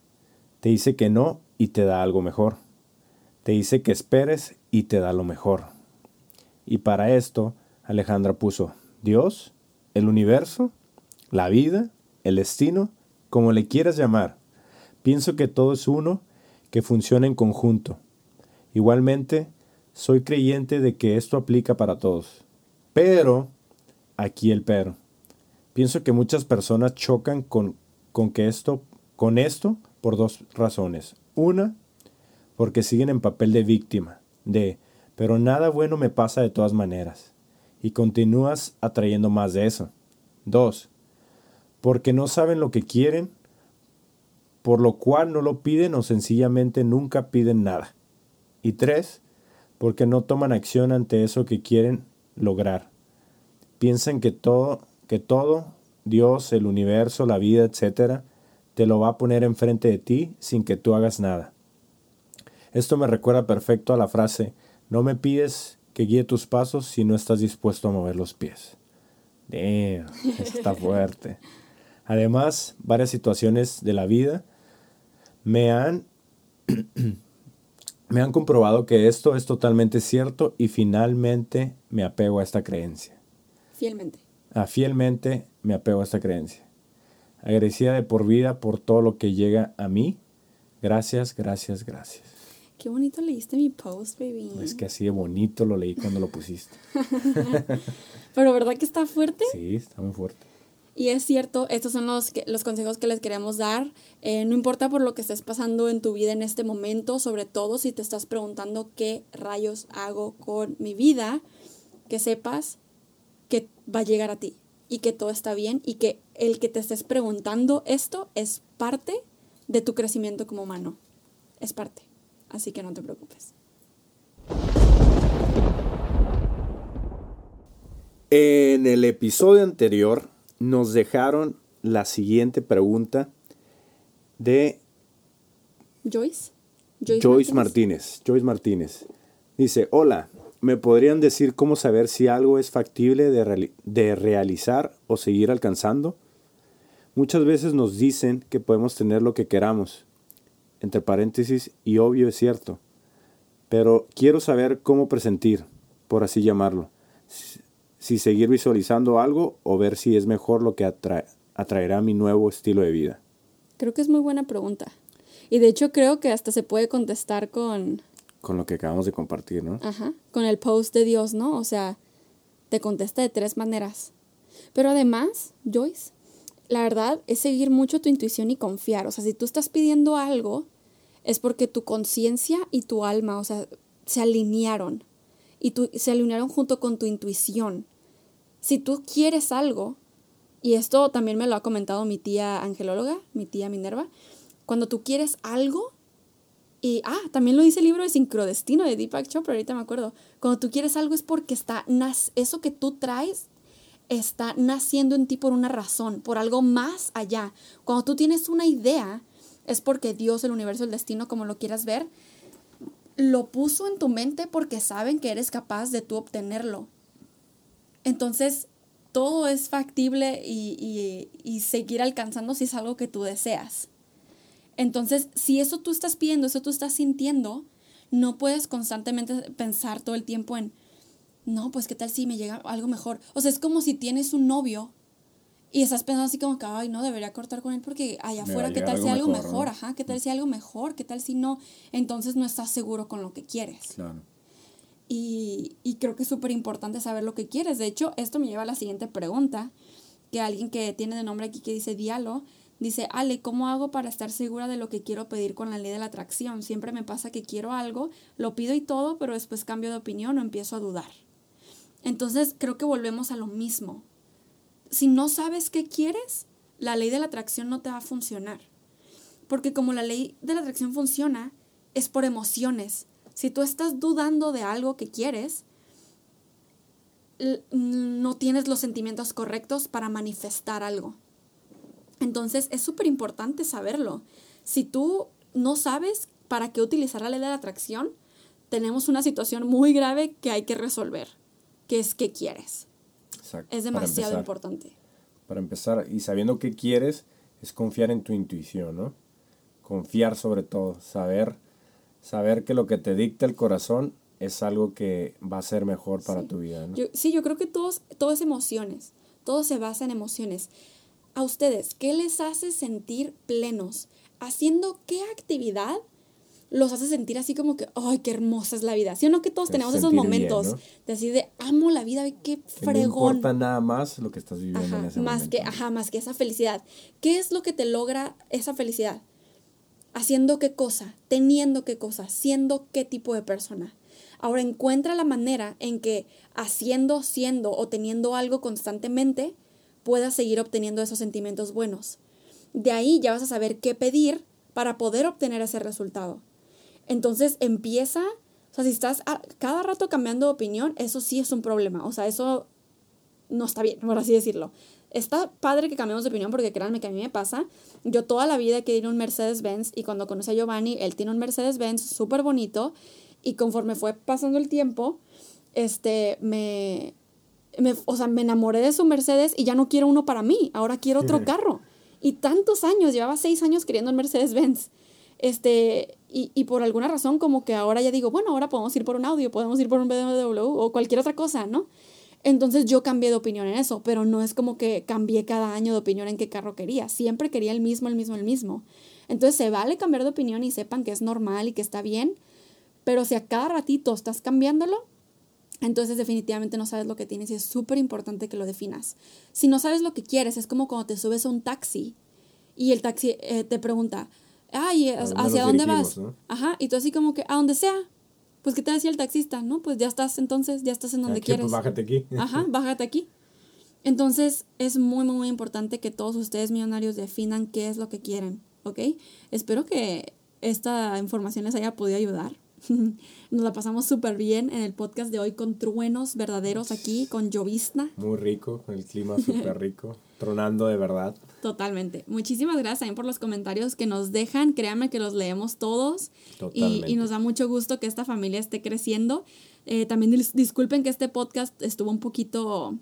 Te dice que no y te da algo mejor. Te dice que esperes y te da lo mejor. Y para esto, Alejandra puso Dios, el universo, la vida, el destino, como le quieras llamar. Pienso que todo es uno, que funciona en conjunto. Igualmente, soy creyente de que esto aplica para todos. Pero, aquí el pero. Pienso que muchas personas chocan con, que esto, con esto por dos razones. Una, porque siguen en papel de víctima, de, pero nada bueno me pasa de todas maneras, y continúas atrayendo más de eso. Dos, porque no saben lo que quieren, por lo cual no lo piden o sencillamente nunca piden nada. Y tres, porque no toman acción ante eso que quieren lograr. Piensan que todo, que todo, Dios, el universo, la vida, etcétera, te lo va a poner enfrente de ti sin que tú hagas nada. Esto me recuerda perfecto a la frase, no me pides que guíe tus pasos si no estás dispuesto a mover los pies. Damn, está fuerte. Además, varias situaciones de la vida me han, me han comprobado que esto es totalmente cierto y finalmente me apego a esta creencia. Fielmente. Ah, fielmente me apego a esta creencia. Agradecida de por vida por todo lo que llega a mí. Gracias, gracias, gracias. Qué bonito leíste mi post, baby. Es que así de bonito lo leí cuando lo pusiste. Pero ¿verdad que está fuerte? Sí, está muy fuerte. Y es cierto, estos son los, que- los consejos que les queremos dar. Eh, no importa por lo que estés pasando en tu vida en este momento, sobre todo si te estás preguntando qué rayos hago con mi vida, que sepas que va a llegar a ti y que todo está bien y que el que te estés preguntando esto es parte de tu crecimiento como humano. Es parte. Así que no te preocupes. En el episodio anterior nos dejaron la siguiente pregunta de Joyce. Joyce, Martínez. Joyce Martínez. Dice, hola, ¿me podrían decir cómo saber si algo es factible de, de realizar o seguir alcanzando? Muchas veces nos dicen que podemos tener lo que queramos, entre paréntesis, y obvio es cierto, pero quiero saber cómo presentir, por así llamarlo. Si, seguir visualizando algo o ver si es mejor lo que atrae, atraerá mi nuevo estilo de vida. Creo que es muy buena pregunta. Y de hecho creo que hasta se puede contestar con, Con lo que acabamos de compartir, ¿no? Ajá, con el post de Dios, ¿no? O sea, te contesta de tres maneras. Pero además, Joyce, la verdad es seguir mucho tu intuición y confiar. O sea, si tú estás pidiendo algo, es porque tu conciencia y tu alma, o sea, se alinearon. Y tu, se alinearon junto con tu intuición. Si tú quieres algo, y esto también me lo ha comentado mi tía angelóloga, mi tía Minerva, cuando tú quieres algo, y, ah, también lo dice el libro de Sincrodestino de Deepak Chopra, ahorita me acuerdo. Cuando tú quieres algo es porque está, eso que tú traes está naciendo en ti por una razón, por algo más allá. Cuando tú tienes una idea, es porque Dios, el universo, el destino, como lo quieras ver, lo puso en tu mente porque saben que eres capaz de tú obtenerlo. Entonces, todo es factible y, y- y seguir alcanzando si es algo que tú deseas. Entonces, si eso tú estás pidiendo, eso tú estás sintiendo, no puedes constantemente pensar todo el tiempo en, no, pues qué tal si me llega algo mejor. O sea, es como si tienes un novio y estás pensando así como que, ay, no, debería cortar con él porque allá afuera, ¿qué tal si algo algo mejor, mejor? ¿no? Ajá, ¿qué tal si algo mejor? ¿Qué tal si no? Entonces no estás seguro con lo que quieres. Claro. Y, y creo que es súper importante saber lo que quieres. De hecho, esto me lleva a la siguiente pregunta, que alguien que tiene de nombre aquí que dice Dialo, dice, Ale, ¿cómo hago para estar segura de lo que quiero pedir con la ley de la atracción? Siempre me pasa que quiero algo, lo pido y todo, pero después cambio de opinión o empiezo a dudar. Entonces, creo que volvemos a lo mismo. Si no sabes qué quieres, la ley de la atracción no te va a funcionar. Porque como la ley de la atracción funciona, es por emociones. Si tú estás dudando de algo que quieres, no tienes los sentimientos correctos para manifestar algo. Entonces es súper importante saberlo. Si tú no sabes para qué utilizar la ley de la atracción, tenemos una situación muy grave que hay que resolver, que es qué quieres. Exacto. Es Para demasiado empezar. importante. Para empezar, y sabiendo qué quieres, es confiar en tu intuición, ¿no? Confiar sobre todo, saber, saber que lo que te dicta el corazón es algo que va a ser mejor para Sí. tu vida, ¿no? Yo, sí, yo creo que todos, todo es emociones. Todo se basa en emociones. A ustedes, ¿qué les hace sentir plenos? ¿Haciendo qué actividad los hace sentir así como que, ay, qué hermosa es la vida? ¿Sí o no que todos Te tenemos esos bien, momentos ¿no? de así de, amo la vida, ve qué fregón. No importa nada más lo que estás viviendo en ese más momento. que, ajá, más que esa felicidad. ¿Qué es lo que te logra esa felicidad? Haciendo qué cosa, teniendo qué cosa, siendo qué tipo de persona. Ahora encuentra la manera en que haciendo, siendo o teniendo algo constantemente puedas seguir obteniendo esos sentimientos buenos. De ahí ya vas a saber qué pedir para poder obtener ese resultado. Entonces empieza, o sea, si estás cada rato cambiando de opinión, eso sí es un problema. O sea, eso no está bien, por así decirlo. Está padre que cambiemos de opinión porque créanme que a mí me pasa. Yo toda la vida he querido un Mercedes-Benz y cuando conocí a Giovanni, él tiene un Mercedes-Benz súper bonito y conforme fue pasando el tiempo, este, me, me, o sea, me enamoré de su Mercedes y ya no quiero uno para mí, ahora quiero otro carro. Y tantos años, llevaba seis años queriendo un Mercedes-Benz. Este, y, y por alguna razón como que ahora ya digo, bueno, ahora podemos ir por un audio, podemos ir por un BMW o cualquier otra cosa, ¿no? Entonces yo cambié de opinión en eso, pero no es como que cambié cada año de opinión en qué carro quería. Siempre quería el mismo, el mismo, el mismo. Entonces se vale cambiar de opinión y sepan que es normal y que está bien, pero si a cada ratito estás cambiándolo, entonces definitivamente no sabes lo que tienes y es súper importante que lo definas. Si no sabes lo que quieres, es como cuando te subes a un taxi y el taxi eh, te pregunta, ay, ¿A dónde ¿hacia dónde vas? no? Ajá, y tú así como que, a donde sea. Pues, ¿qué te decía el taxista? No, pues ya estás entonces, ya estás en donde Aquí, quieres. pues bájate aquí. Ajá, bájate aquí. Entonces, es muy, muy, muy importante que todos ustedes millonarios definan qué es lo que quieren, ¿ok? Espero que esta información les haya podido ayudar. Nos la pasamos súper bien en el podcast de hoy con truenos verdaderos aquí, con llovizna. Muy rico, con el clima súper rico, tronando de verdad. Totalmente. Muchísimas gracias también por los comentarios que nos dejan. Créanme que los leemos todos. Y, y nos da mucho gusto que esta familia esté creciendo. Eh, también dis- disculpen que este podcast estuvo un poquito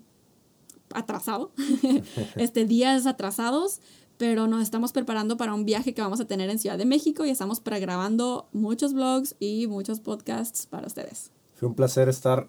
atrasado, este días atrasados, pero nos estamos preparando para un viaje que vamos a tener en Ciudad de México y estamos pregrabando muchos vlogs y muchos podcasts para ustedes. Fue un placer estar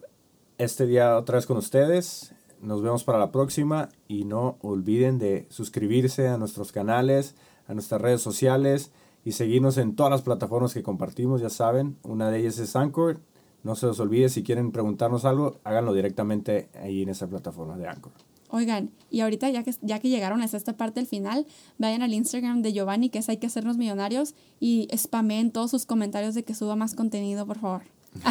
este día otra vez con ustedes. Nos vemos para la próxima y no olviden de suscribirse a nuestros canales, a nuestras redes sociales y seguirnos en todas las plataformas que compartimos, ya saben. Una de ellas es Anchor. No se los olvide, si quieren preguntarnos algo, háganlo directamente ahí en esa plataforma de Anchor. Oigan, y ahorita ya que, ya que llegaron hasta esta parte del final, vayan al Instagram de Giovanni, que es Hay que hacernos millonarios, y spamen todos sus comentarios de que suba más contenido, por favor.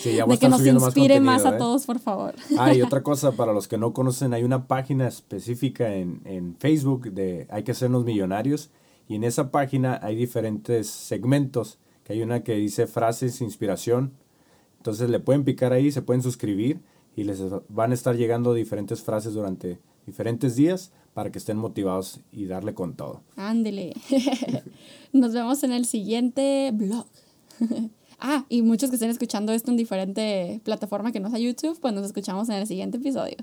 Sí, ya de que nos inspire más, a ¿eh? todos, por favor. Ah, y otra cosa, para los que no conocen, hay una página específica en, en Facebook de Hay que hacernos millonarios. Y en esa página hay diferentes segmentos. Que hay una que dice frases, inspiración. Entonces le pueden picar ahí, se pueden suscribir y les van a estar llegando diferentes frases durante diferentes días para que estén motivados y darle con todo. Ándele. Nos vemos en el siguiente blog. ah, y muchos que estén escuchando esto en diferente plataforma que no sea YouTube, pues nos escuchamos en el siguiente episodio.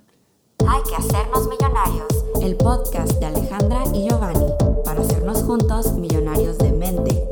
Hay que hacernos millonarios. El podcast de Alejandra y Giovanni para hacernos juntos millonarios de mente,